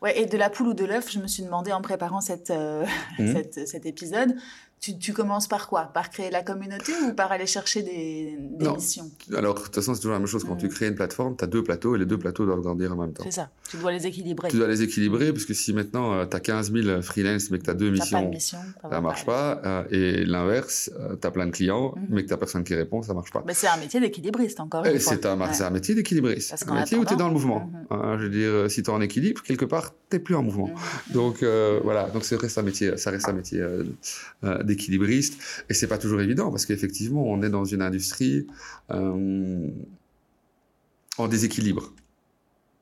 Ouais, et de la poule ou de l'œuf, je me suis demandé en préparant cette, cette- cet épisode, tu, tu commences par quoi? Par créer la communauté ou par aller chercher des, des Non. missions? Alors, de toute façon, c'est toujours la même chose. Quand tu crées une plateforme, tu as deux plateaux, et les deux plateaux doivent grandir en même temps. C'est ça, tu dois les équilibrer. Tu dois les équilibrer, parce que si maintenant tu as 15 000 freelance, mais que tu as deux T'as pas de missions, mission, ça marche pas. euh, et l'inverse, tu as plein de clients, Mhm. mais que tu personne qui répond, ça marche pas. Mais c'est un métier d'équilibriste, encore Et une fois. C'est un, Ouais. c'est un métier d'équilibriste. Parce Un métier où tu es dans le mouvement. Mhm. Hein, je veux dire, euh, si tu es en équilibre, quelque part, tu plus en mouvement. Mhm. Donc euh, voilà, donc ça reste un métier, ça reste un métier euh, euh, d'équilibriste. Et c'est pas toujours évident parce qu'effectivement, on est dans une industrie euh, en déséquilibre.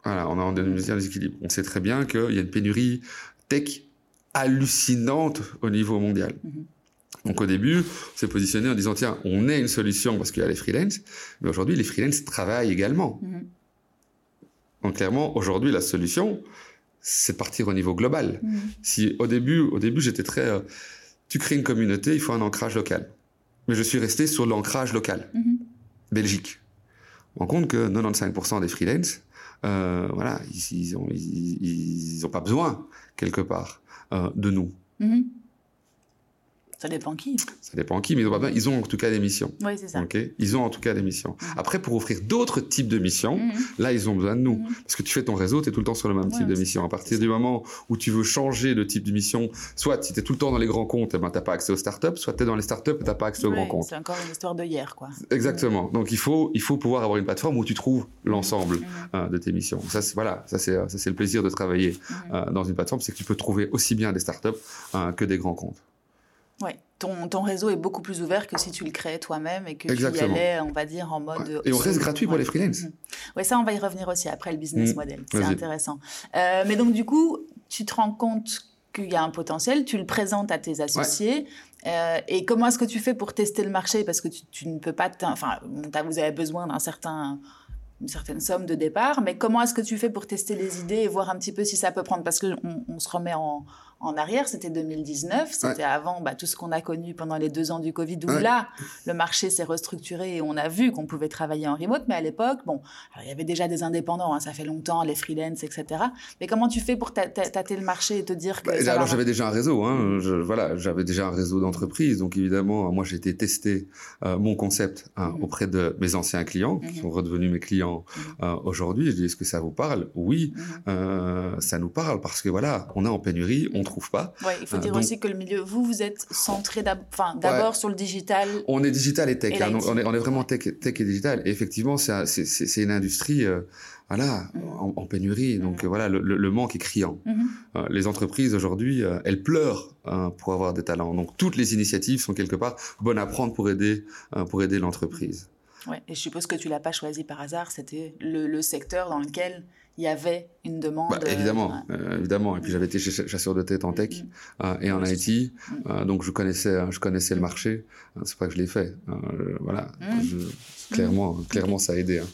Voilà, on est en industrie en déséquilibre. On sait très bien qu'il y a une pénurie tech hallucinante au niveau mondial. Mhm. Donc au début, on s'est positionné en disant tiens, on est une solution parce qu'il y a les freelance, mais aujourd'hui les freelance travaillent également. Mhm. Donc clairement, aujourd'hui la solution, c'est partir au niveau global. Mhm. Si au début, au début j'étais très, euh, tu crées une communauté, il faut un ancrage local. Mais je suis resté sur l'ancrage local, Mhm. Belgique. On rend compte que 95% des freelance, euh, voilà, ils, ils ont, ils, ils ont pas besoin quelque part euh, de nous. Mhm. Ça dépend qui. Ça dépend qui, mais ils ont pas besoin. Ils ont en tout cas des missions. Oui, c'est ça. Ils ont en tout cas des missions. Mhm. Après, pour offrir d'autres types de missions, Mhm. là, ils ont besoin de nous. Mhm. Parce que tu fais ton réseau, tu es tout le temps sur le même Ouais, type de mission. À partir du moment où tu veux changer de type de mission, soit si tu es tout le temps dans les grands comptes, eh ben, tu n'as pas accès aux startups, soit tu es dans les startups et tu n'as pas accès aux Ouais, grands comptes. C'est encore une histoire de hier, quoi. Exactement. Donc, il faut, il faut pouvoir avoir une plateforme où tu trouves l'ensemble euh, de tes missions. Ça, c'est, voilà, ça, c'est, ça, c'est le plaisir de travailler euh, dans une plateforme, c'est que tu peux trouver aussi bien des startups euh, que des grands comptes. Ouais. Ton, ton réseau est beaucoup plus ouvert que si tu le créais toi-même et que Exactement. tu y allais, on va dire, en mode. Ouais. Et on reste gratuit pour les freelance. Oui, ça, on va y revenir aussi après le business Mhm. model. C'est intéressant. Euh, mais donc, du coup, tu te rends compte qu'il y a un potentiel, tu le présentes à tes associés. euh, et comment est-ce que tu fais pour tester le marché? Parce que tu, tu ne peux pas. Enfin, vous avez besoin d'un certain une certaine somme de départ, mais comment est-ce que tu fais pour tester les idées et voir un petit peu si ça peut prendre? Parce qu'on on se remet en, en arrière, c'était 2019, c'était avant bah, tout ce qu'on a connu pendant les deux ans du Covid, où Ouais. là, le marché s'est restructuré et on a vu qu'on pouvait travailler en remote, mais à l'époque, bon, alors, il y avait déjà des indépendants, hein, ça fait longtemps, les freelance, etc. Mais comment tu fais pour tâter le marché et te dire que Bah, ça alors va j'avais déjà un réseau, hein, je- voilà, j'avais déjà un réseau d'entreprises, donc évidemment, moi j'ai été tester euh, mon concept hein, Mhm. auprès de mes anciens clients, qui Mhm. sont redevenus mes clients euh, aujourd'hui. Je dis, est-ce que ça vous parle? Oui, Mhm. euh, ça nous parle parce que voilà, on est en pénurie, on trouve pas. Ouais, il faut Euh, dire donc- aussi que le milieu, vous, vous êtes centré d'abord sur le digital. On est digital et tech, Et hein, on, est, on est vraiment tech, tech et digital. Et effectivement, c'est un- c'est- c'est- c'est une industrie, euh, voilà, Mhm. en, en pénurie. Donc euh, voilà, le, manque est criant. Mhm. Euh, les entreprises aujourd'hui, euh, elles pleurent hein, pour avoir des talents. Donc toutes les initiatives sont quelque part bonnes à prendre pour aider, pour aider l'entreprise. Ouais, et je suppose que tu l'as pas choisi par hasard, c'était le, le secteur dans lequel il y avait une demande. Bah, euh, évidemment, ouais. euh, évidemment. Et puis j'avais été ch- chasseur de tête en tech Mhm. euh, et en IT, euh, donc je connaissais, je connaissais le marché. Hein, c'est pas que je l'ai fait. Euh, voilà, Mhm. Je- clairement, clairement, ça a aidé. hein.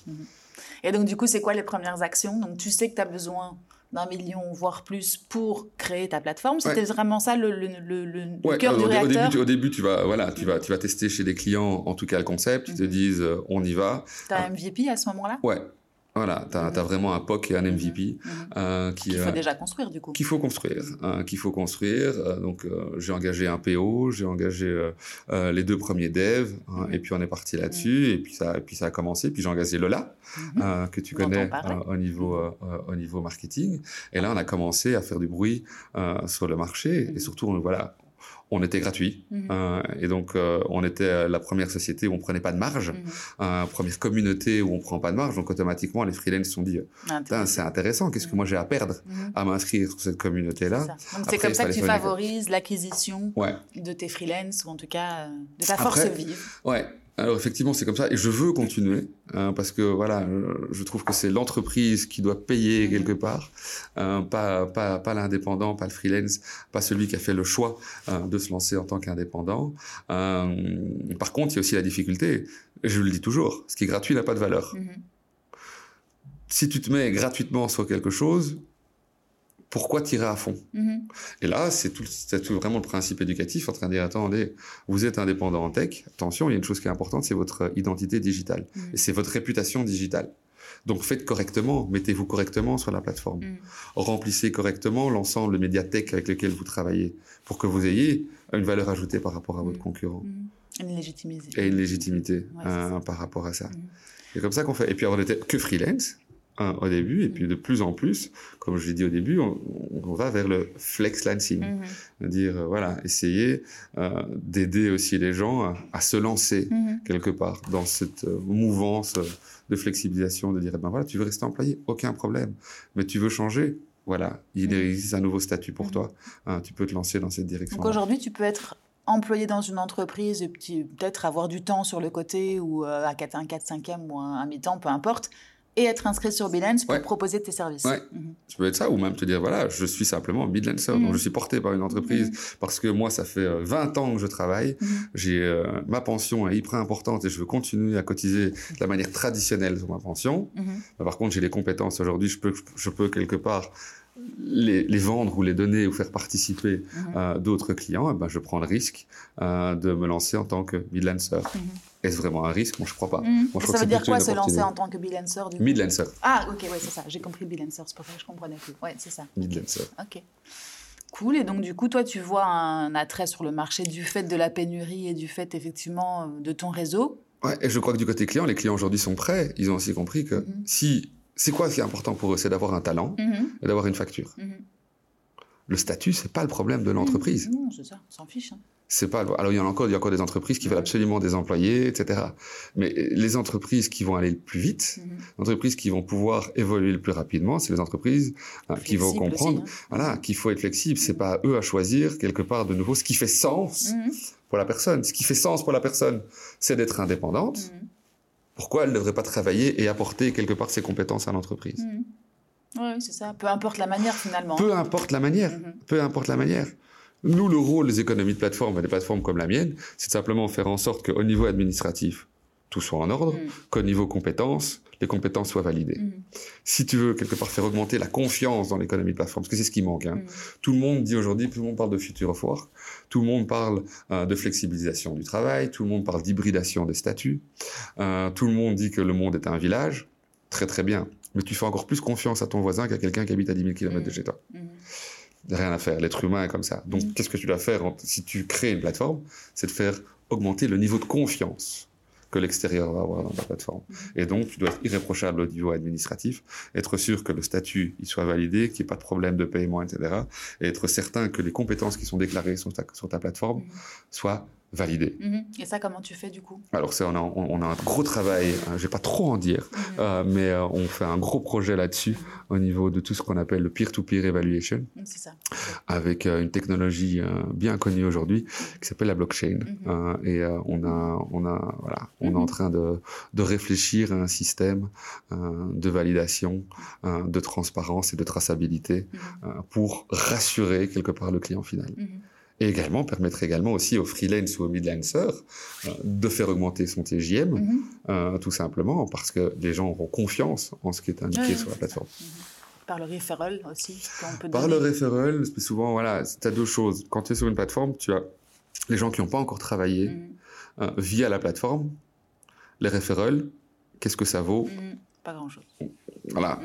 Et donc, du coup, c'est quoi les premières actions? Donc, tu sais que tu as besoin d'un million, voire plus, pour créer ta plateforme. C'était vraiment ça le, le, le, le Ouais, cœur au, du au réacteur? début, tu, au début, tu vas, voilà, tu vas, tu vas tester chez des clients, en tout cas le concept. Ils te disent, euh, on y va. Tu as un MVP à ce moment-là? Ouais, voilà, t'as Mhm. as vraiment un POC et un MVP Mhm. euh, qui, Qu'il faut euh, déjà construire, du coup. qu'il faut construire, hein, qu'il faut construire. Euh, donc, euh, j'ai engagé un PO, j'ai engagé euh, euh, les deux premiers devs, hein, Mhm. et puis on est parti là-dessus, et puis ça, et puis ça a commencé. Puis j'ai engagé Lola, Mhm. euh, que tu connais euh, au niveau euh, euh, au niveau marketing. Et là, on a commencé à faire du bruit euh, sur le marché, Mhm. et surtout, on- voilà. On était gratuit Mhm. euh, et donc euh, on était euh, la première société où on prenait pas de marge, Mhm. euh, première communauté où on prend pas de marge. Donc automatiquement les freelance se sont dit, Intéressant. c'est intéressant. Qu'est-ce que moi j'ai à perdre Mhm. à m'inscrire sur cette communauté-là? C'est. Donc, comme ça que tu favorises l'acquisition Ouais, de tes freelances, ou en tout cas de ta Après- force vive. ouais. Alors effectivement, c'est comme ça, et je veux continuer hein, parce que voilà, je trouve que c'est l'entreprise qui doit payer mhm. quelque part, hein, pas pas pas l'indépendant, pas le freelance, pas celui qui a fait le choix hein, de se lancer en tant qu'indépendant. par contre, il y a aussi la difficulté. Je le dis toujours, ce qui est gratuit n'a pas de valeur. Mhm. Si tu te mets gratuitement sur quelque chose, pourquoi tirer à fond? Mm-hmm. Et là, c'est tout, tout, vraiment le principe éducatif en train de dire attendez, vous êtes indépendant en tech. Attention, il y a une chose qui est importante, c'est votre identité digitale mm. et c'est votre réputation digitale. Donc faites correctement, mettez-vous correctement sur la plateforme, mm. remplissez correctement l'ensemble de médiathèques avec lesquelles vous travaillez pour que vous ayez une valeur ajoutée par rapport à votre concurrent. Une légitimité. Et une légitimité hein, par rapport à ça. C'est comme ça qu'on fait. Et puis on n'était que freelance au début, et puis de plus en plus, comme je l'ai dit au début, on, va vers le flex lancing, mm dire euh, voilà, essayer euh, d'aider aussi les gens à, se lancer mhm. quelque part dans cette euh, mouvance de flexibilisation, de dire eh ben voilà, tu veux rester employé, aucun problème, mais tu veux changer, voilà, il mhm. existe un nouveau statut pour mhm. toi, hein, tu peux te lancer dans cette direction. Donc aujourd'hui, tu peux être employé dans une entreprise et peut-être avoir du temps sur le côté ou à 4, un 4 5 ou un, un mi-temps, peu importe, et être inscrit sur Bilance pour proposer tes services. Ouais. Mhm. Tu peux être ça, ou même te dire, voilà, je suis simplement Bilancer, donc mhm. je suis porté par une entreprise, mhm. parce que moi, ça fait 20 euh, ans que je travaille, j'ai euh, ma pension est hyper importante et je veux continuer à cotiser de la manière traditionnelle sur ma pension. par contre, j'ai les compétences aujourd'hui, je peux, je peux quelque part les, les, vendre ou les donner ou faire participer euh, d'autres clients, eh ben, je prends le risque de me lancer en tant que Bilancer. Est-ce vraiment un risque? Moi, je crois pas. Mmh. ça veut dire quoi se lancer en tant que bilancer du Mid-lancer. Ah, ok, ouais, c'est ça. J'ai compris bilancer, c'est pour ça que je comprenais plus. Ouais, c'est ça. Mid-lancer. Ok. Cool. Et donc, du coup, toi, tu vois un attrait sur le marché du fait de la pénurie et du fait, effectivement, de ton réseau? Ouais, et je crois que du côté client, les clients aujourd'hui sont prêts. Ils ont aussi compris que mmh. si. C'est quoi ce qui est important pour eux? C'est d'avoir un talent mmh. et d'avoir une facture. Le statut, c'est pas le problème de l'entreprise. Non, c'est ça, on s'en fiche. Hein c'est pas alors il y en a encore il y a encore des entreprises qui veulent absolument des employés etc mais les entreprises qui vont aller le plus vite mhm. les entreprises qui vont pouvoir évoluer le plus rapidement c'est les entreprises hein, qui vont comprendre hein. voilà qu'il faut être flexible. C'est pas à eux à choisir quelque part de nouveau ce qui fait sens mhm. pour la personne. Ce qui fait sens pour la personne c'est d'être indépendante. Mhm. pourquoi elle ne devrait pas travailler et apporter quelque part ses compétences à l'entreprise? Oui c'est ça. Peu importe la manière finalement peu importe la manière. Peu importe la manière nous, le rôle des économies de plateforme, des plateformes comme la mienne, c'est de simplement faire en sorte qu'au niveau administratif, tout soit en ordre, mm. qu'au niveau compétences, les compétences soient validées. Mm. Si tu veux quelque part faire augmenter la confiance dans l'économie de plateforme, parce que c'est ce qui manque. Hein. Mm. Tout le monde dit aujourd'hui, tout le monde parle de future of work, tout le monde parle euh, de flexibilisation du travail, tout le monde parle d'hybridation des statuts, euh, tout le monde dit que le monde est un village. Très très bien. Mais tu fais encore plus confiance à ton voisin qu'à quelqu'un qui habite à 10 000 km de chez toi rien à faire. L'être humain est comme ça. Donc, qu'est-ce que tu dois faire si tu crées une plateforme C'est de faire augmenter le niveau de confiance que l'extérieur va avoir dans ta plateforme. Mm. Et donc, tu dois être irréprochable au niveau administratif, être sûr que le statut il soit validé, qu'il n'y ait pas de problème de paiement, etc. Et être certain que les compétences qui sont déclarées sur ta, sur ta plateforme mm. soient validé. Mhm. Et ça, comment tu fais du coup? Alors, on a, on, a, un gros travail, hein, je vais pas trop en dire, mhm. euh, mais euh, on fait un gros projet là-dessus au niveau de tout ce qu'on appelle le peer-to-peer evaluation. Mhm, c'est ça. Avec euh, une technologie bien connue aujourd'hui qui s'appelle la blockchain. et on, a, on, a, voilà, on est en train de, de, réfléchir à un système de validation, de transparence et de traçabilité pour rassurer quelque part le client final et également permettre également aussi aux freelance ou aux midlancers euh, de faire augmenter son TJM, mhm. euh, tout simplement parce que les gens auront confiance en ce qui est indiqué sur la plateforme. Mhm. Par le referral aussi peut Par le referral, souvent, voilà, tu as deux choses. Quand tu es sur une plateforme, tu as les gens qui n'ont pas encore travaillé mhm. euh, via la plateforme, les referrals, qu'est-ce que ça vaut? Pas grand-chose. Voilà,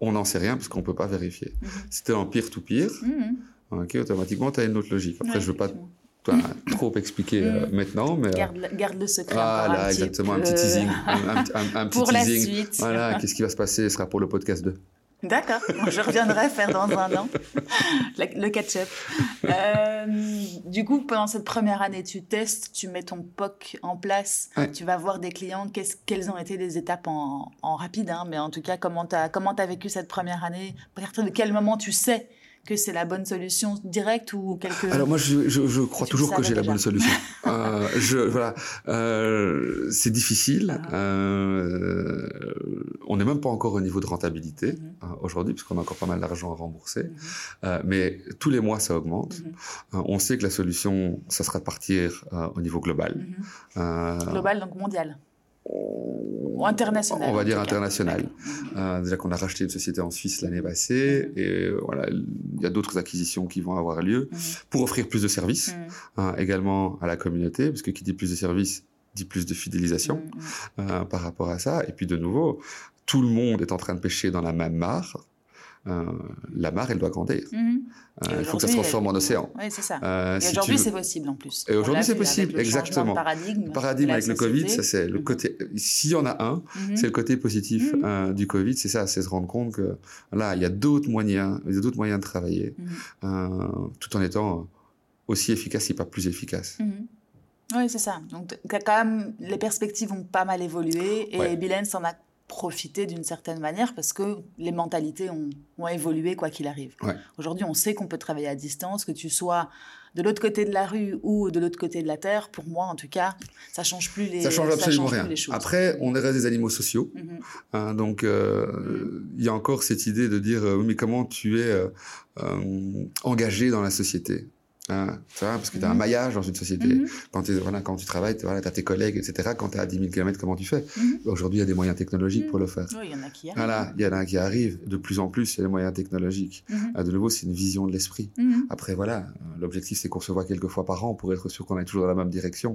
on n'en sait rien parce qu'on ne peut pas vérifier. C'était en peer-to-peer. Ok, automatiquement, tu as une autre logique. Après, je ne veux pas trop expliquer euh, mm. maintenant, mais... Garde, garde le secret Voilà, un exactement, un petit teasing. Un, petit Pour la suite. Voilà, qu'est-ce qui va se passer? Ce sera pour le podcast 2. D'accord, je reviendrai faire dans un an le catch-up. Euh, du coup, pendant cette première année, tu testes, tu mets ton POC en place, tu vas voir des clients, quelles ont été les étapes en, rapide, hein, mais en tout cas, comment tu as, as vécu cette première année? À partir de quel moment tu sais que c'est la bonne solution directe ou quelque. Alors moi, je, je, je crois toujours que j'ai la bonne solution. euh, je, voilà, euh, c'est difficile. Ah. Euh, on n'est même pas encore au niveau de rentabilité mm -hmm. aujourd'hui, puisqu'on a encore pas mal d'argent à rembourser. Mm -hmm. mais tous les mois, ça augmente. Mm -hmm. on sait que la solution, ça sera de partir au niveau global. global, donc mondial. International. On va dire international. Euh, déjà qu'on a racheté une société en Suisse l'année passée mmh. et voilà, il y a d'autres acquisitions qui vont avoir lieu mmh. pour offrir plus de services mmh. euh, également à la communauté, parce que qui dit plus de services dit plus de fidélisation euh, par rapport à ça. Et puis de nouveau, tout le monde est en train de pêcher dans la même mare. Euh, la mare, elle doit grandir. Mm -hmm. euh, il faut que ça se transforme en océan. Oui, c'est ça. Euh, et si aujourd'hui, c'est possible en plus. Et aujourd'hui, c'est possible, exactement. paradigme, paradigme avec le Covid, ça c'est le côté. S'il y en a un, mm -hmm. c'est le côté positif du Covid, c'est ça, c'est se rendre compte que là, il y a d'autres moyens, il y a d'autres moyens de travailler, tout en étant aussi efficace, si pas plus efficace. Oui, c'est ça. Donc, quand même, les perspectives ont pas mal évolué et ouais. Bilens en a profiter d'une certaine manière parce que les mentalités ont, ont évolué quoi qu'il arrive. Ouais. Aujourd'hui, on sait qu'on peut travailler à distance, que tu sois de l'autre côté de la rue ou de l'autre côté de la terre. Pour moi, en tout cas, ça change plus les. Ça change absolument ça rien. change les choses. Après, on est des animaux sociaux, mm -hmm. hein, donc il euh, mm -hmm. y a encore cette idée de dire euh, mais comment tu es euh, engagé dans la société? Hein, parce que tu as un maillage dans une société. Mm -hmm. quand, voilà, quand tu travailles, tu voilà, as tes collègues, etc. Quand tu es à 10 000 km, comment tu fais mm -hmm. Aujourd'hui, il y a des moyens technologiques pour le faire. Oui, il y en a qui arrivent. Voilà, il y en a qui arrivent. De plus en plus, il y a des moyens technologiques. -hmm. De nouveau, c'est une vision de l'esprit. Après, voilà, l'objectif, c'est qu'on se voit quelques fois par an pour être sûr qu'on est toujours dans la même direction.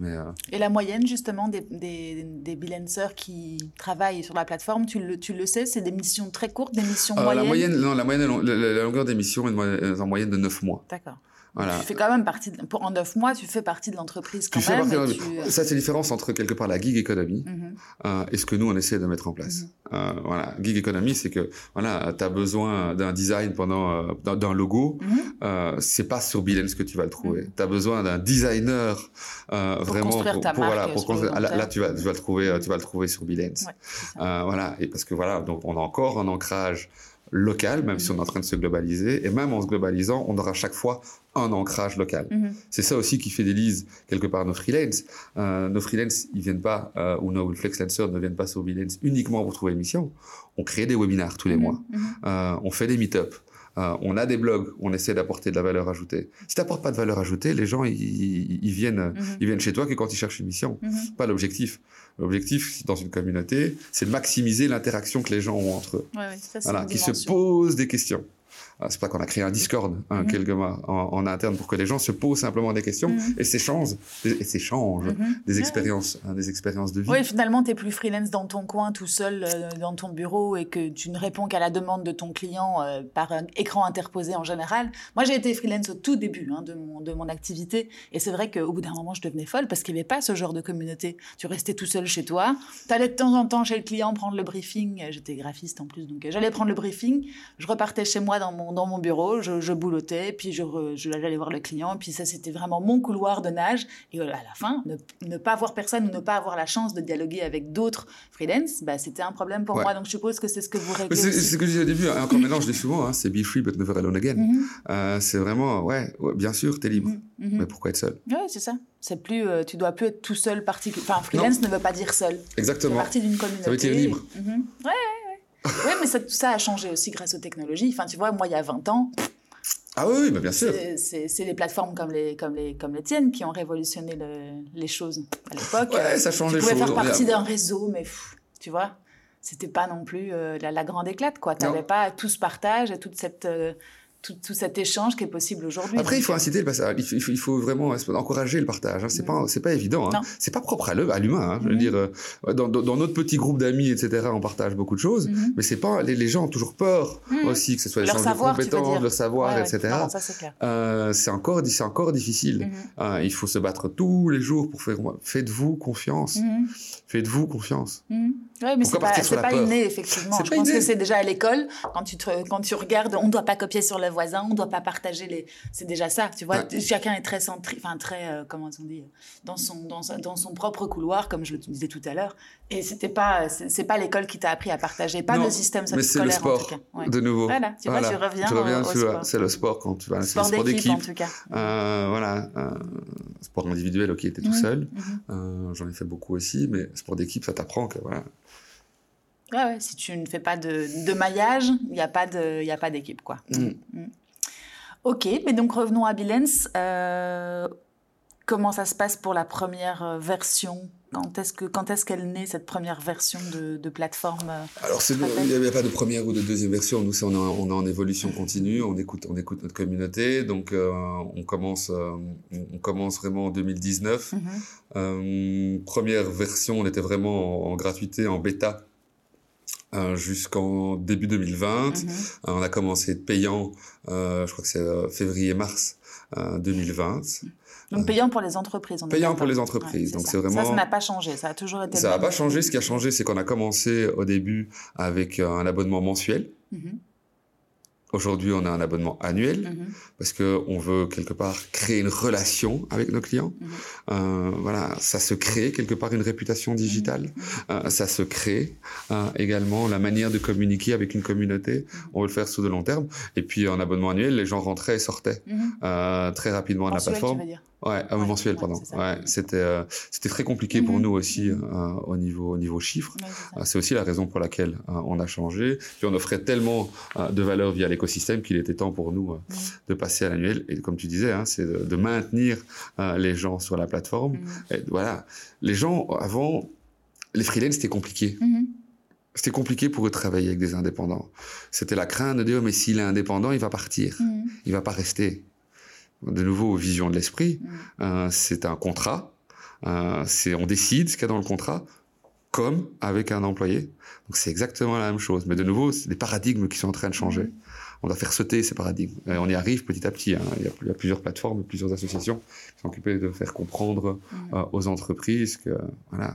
Mais, euh... Et la moyenne, justement, des, des, des bilancers qui travaillent sur la plateforme, tu le, tu le sais, c'est des missions très courtes, des missions moyennes la moyenne, non, la, moyenne, la, la longueur des missions est en moyenne de 9 mois. D'accord. Voilà. Tu fais quand même partie, de, pour, en neuf mois, tu fais partie de l'entreprise quand tu même. Partie tu... Ça, c'est la différence entre quelque part la gig economy mm -hmm. euh, et ce que nous, on essaie de mettre en place. Mm -hmm. euh, voilà. Gig economy, c'est que, voilà, tu as besoin d'un design pendant, euh, d'un logo. Mm -hmm. c'est pas sur Bilens que tu vas le trouver. Tu as besoin d'un designer, pour vraiment, pour, pour, pour voilà, pour construire, là, là, tu vas, tu vas le trouver, tu vas le trouver sur Bilens. Ouais, voilà. Et parce que voilà, donc, on a encore un ancrage local, même si on est en train de se globaliser. Et même en se globalisant, on aura chaque fois un ancrage local. Mm -hmm. C'est ça aussi qui fidélise quelque part nos freelance. Euh, nos freelance, ils viennent pas, euh, ou nos flexlancers ne viennent pas sur Bilens uniquement pour trouver une mission. On crée des webinaires tous les Mhm, mois. Euh, on fait des meet-up. Euh, on a des blogs, on essaie d'apporter de la valeur ajoutée. Si tu n'apportes pas de valeur ajoutée, les gens, ils, viennent, Mhm. ils viennent chez toi que quand ils cherchent une mission. Mhm. Pas l'objectif. L'objectif, dans une communauté, c'est de maximiser l'interaction que les gens ont entre eux. Ouais, ouais, ça, c'est Voilà, qui se posent des questions. Ah, C'est pas qu'on a créé un Discord hein, mois en, en interne pour que les gens se posent simplement des questions Mhm. et s'échangent, et s'échangent Mhm. des expériences, hein, des expériences de vie. Oui, finalement, tu es plus freelance dans ton coin, tout seul, euh, dans ton bureau, et que tu ne réponds qu'à la demande de ton client euh, par un écran interposé en général. Moi, j'ai été freelance au tout début hein, de, mon, de mon activité, et c'est vrai qu'au bout d'un moment, je devenais folle parce qu'il n'y avait pas ce genre de communauté. Tu restais tout seul chez toi, tu allais de temps en temps chez le client prendre le briefing. J'étais graphiste en plus, donc euh, j'allais prendre le briefing, je repartais chez moi dans mon, dans mon bureau, je, je boulottais, puis je, je j'allais voir le client, puis ça, c'était vraiment mon couloir de nage. Et euh, à la fin, ne, ne pas voir personne ou ne pas avoir la chance de dialoguer avec d'autres freelance, bah, c'était un problème pour Ouais. moi. Donc je suppose que c'est ce que vous réglez. C'est c'est ce que je disais au début, hein, encore maintenant, je dis souvent, hein, c'est be free but never alone again. Mhm, Euh, c'est vraiment, ouais, ouais, bien sûr, t'es libre, mhm, mhm. mais pourquoi être seul? Ouais, c'est ça. C'est plus, euh, tu dois plus être tout seul particulier. Enfin, freelance ne veut pas dire seul. C'est Exactement. partie d'une communauté. Ça veut dire libre. Mhm. Ouais, ouais, mais ça, tout ça a changé aussi grâce aux technologies. Enfin, tu vois, moi, il y a 20 ans, Ah oui, oui, mais bien sûr. c'est- les plateformes comme les, comme, les, comme les tiennes qui ont révolutionné le- les choses à l'époque. Ouais, ça change tu les pouvais choses. faire partie d'un réseau, mais pff, tu vois, c'était pas non plus euh, la, la grande éclate, quoi. Tu Non. n'avais pas tout ce partage et toute cette, euh, tout, tout cet échange qui est possible aujourd'hui. Après, il faut inciter le passage. Il faut, il vraiment encourager le partage. Hein. C'est pas, c'est pas évident. Hein. C'est pas propre à l'humain. Hein. Je veux Mhm. dire, euh, dans, notre petit groupe d'amis, etc., on partage beaucoup de choses. Mhm. Mais c'est pas les, les gens ont toujours peur aussi que ce soit Leur l'échange de compétences, dire. le savoir, ouais, ouais. etc. Euh, c'est encore, c'est encore difficile. Euh, il faut se battre tous les jours pour faire. Faites-vous confiance. Faites-vous confiance. Oui, mais c'est pas, pas inné, effectivement. Je pense que c'est déjà à l'école, quand tu, quand tu regardes, on ne doit pas copier sur le voisin, on ne doit pas partager les. C'est déjà ça, tu vois. Chacun est très centré, enfin, très, euh, comment on dit, dans son, dans, dans, son propre couloir, comme je le disais tout à l'heure. Et c'était pas, c'est pas l'école qui t'a appris à partager, pas le système mais c'est le sport, de nouveau. Voilà, tu vois, tu reviens. Tu reviens au, c'est le sport quand tu vas. Sport, sport d'équipe, en tout cas. Euh, voilà, euh, sport individuel, ok, t'es tout seul. Mhm. J'en ai fait beaucoup aussi, mais sport d'équipe, ça t'apprend que voilà Ouais, si tu ne fais pas de, de maillage, il n'y a pas d'équipe, quoi. Mm. Mm. Ok, mais donc revenons à Bilens. Euh, comment ça se passe pour la première euh, version? Quand est-ce que quand est-ce qu'elle naît cette première version de, de plateforme euh, Alors il n'y avait pas de première ou de deuxième version. Nous, on, est en, on est en évolution continue. On écoute on écoute notre communauté. Donc on commence on commence vraiment en 2019. Mm-hmm. première version, on était vraiment en gratuité, en bêta euh, jusqu'en début 2020. Mhm. Euh, on a commencé payant, euh, je crois que c'est février-mars 2020. Donc payant pour les entreprises. On payant pour les entreprises. Donc c'est vraiment. Ça, n'a pas changé. Ça a toujours été. Ça n'a pas changé. Ce qui a changé, c'est qu'on a commencé au début avec un abonnement mensuel. Mhm. Aujourd'hui, on a un abonnement annuel mhm. parce que on veut quelque part créer une relation avec nos clients. Mhm. euh, voilà, ça se crée quelque part une réputation digitale. Mhm. Euh, ça se crée euh, également la manière de communiquer avec une communauté. On veut le faire sous de long terme. Et puis en abonnement annuel, les gens rentraient et sortaient euh, très rapidement à la plateforme. Ouais, un mensuel, pardon. Ouais, c'était euh, c'était très compliqué pour nous aussi euh, au niveau au niveau chiffres. c'est aussi la raison pour laquelle on a changé. Puis on offrait tellement de valeur via l'écosystème qu'il était temps pour nous de passer à l'annuel. Et comme tu disais, hein, c'est de, maintenir les gens sur la plateforme. Et voilà, les gens avant, les freelance c'était compliqué. Mm-hmm. C'était compliqué pour eux de travailler avec des indépendants. C'était la crainte de dire mais s'il est indépendant, il va partir, mm-hmm. il va pas rester de nouveau vision de l'esprit, mm. euh, c'est un contrat, euh, c'est on décide ce qu'il y a dans le contrat, comme avec un employé. Donc c'est exactement la même chose, mais de nouveau, c'est des paradigmes qui sont en train de changer. Mm. On doit faire sauter ces paradigmes. Et on y arrive petit à petit. Hein. Il, y a, plusieurs plateformes, plusieurs associations qui sont occupées de faire comprendre mm. euh, aux entreprises que voilà,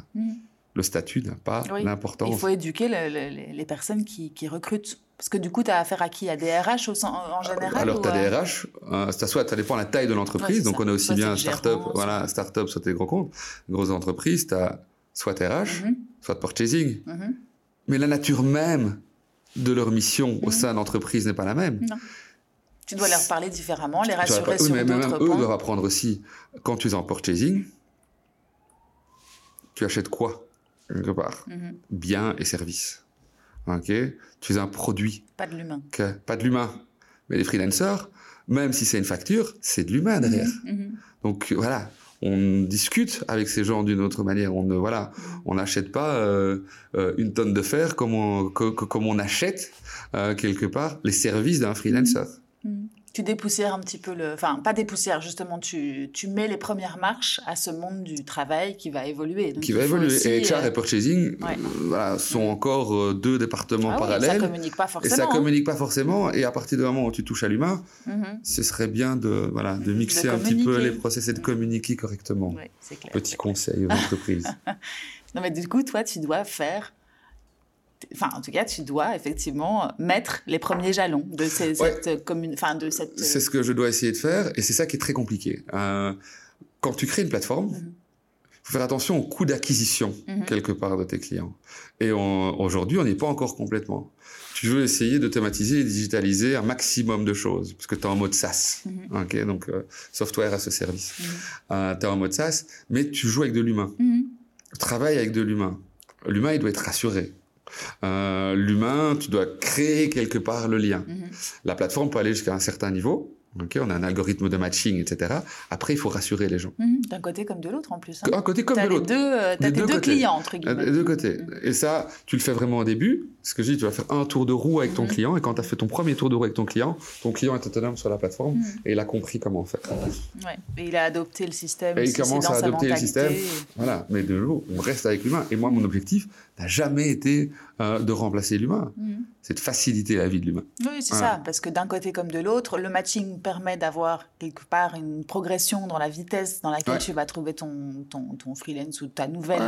le statut n'a pas l'importance. Il faut éduquer les personnes qui, recrutent. Parce que du coup, tu as affaire à qui? À des RH en général Alors, tu as des RH, euh, soit ça dépend de la taille de l'entreprise. donc, on a aussi bien start-up, voilà, start-up, soit des gros comptes. Grosse entreprise, tu as soit RH, mhm. soit purchasing. Mhm. Mais la nature même de leur mission au sein d'entreprise n'est pas la même. Non. Tu dois leur parler différemment, les rassurer sur mais d'autres même eux doivent apprendre aussi, quand tu es en purchasing, tu achètes quoi quelque part? Mhm. Biens et services. Ok? Tu es un produit. Pas de l'humain. Pas de l'humain. Mais les freelancers, même si c'est une facture, c'est de l'humain derrière. Mhm, mhm. Donc voilà, on discute avec ces gens d'une autre manière. On ne voilà, on n'achète pas euh, euh, une tonne de fer comme on, comme on achète euh, quelque part les services d'un freelancer tu dépoussières un petit peu le. Enfin, pas dépoussières, justement, tu, tu mets les premières marches à ce monde du travail qui va évoluer. qui va évoluer. et HR et euh, purchasing voilà, sont encore euh, deux départements ah parallèles. Oui, ça communique pas forcément. Et ça communique pas forcément. Et à partir du moment où tu touches à l'humain, mm-hmm. ce serait bien de, voilà, de mixer un petit peu les process et de communiquer correctement. Clair. Petit conseil aux entreprises. non, mais du coup, toi, tu dois faire enfin, en tout cas, tu dois effectivement mettre les premiers jalons de cette commune, enfin, de cette. C'est ce que je dois essayer de faire, et c'est ça qui est très compliqué. Euh, quand tu crées une plateforme, il mhm. faut faire attention au coût d'acquisition mhm. quelque part de tes clients. Et aujourd'hui, on n'est pas encore complètement. Tu veux essayer de thématiser et digitaliser un maximum de choses, parce que tu es en mode SaaS, mhm. ok, donc euh, software as a service. Euh, tu es en mode SaaS, mais tu joues avec de l'humain. Tu travailles avec de l'humain. L'humain, il doit être rassuré. Euh, l'humain, tu dois créer quelque part le lien. Mhm. La plateforme peut aller jusqu'à un certain niveau. Okay, on a un algorithme de matching, etc. Après, il faut rassurer les gens. Mhm. D'un côté comme de l'autre, en plus. Hein. D'un côté comme de l'autre. Euh, tu as deux, deux clients, entre guillemets. Des deux côtés. Mhm. Et ça, tu le fais vraiment au début. Ce que je dis, tu vas faire un tour de roue avec ton client. Et quand tu as fait ton premier tour de roue avec ton client, ton client est autonome sur la plateforme et il a compris comment faire. Ouais. Et il a adopté le système. Et il commence à adopter le système. Voilà. Mais de l'eau, on reste avec l'humain. Et moi, mon objectif, n'a jamais été euh, de remplacer l'humain. Mhm. C'est de faciliter la vie de l'humain. Oui, c'est ça. Parce que d'un côté comme de l'autre, le matching permet d'avoir quelque part une progression dans la vitesse dans laquelle tu vas trouver ton, ton, freelance ou ta nouvelle,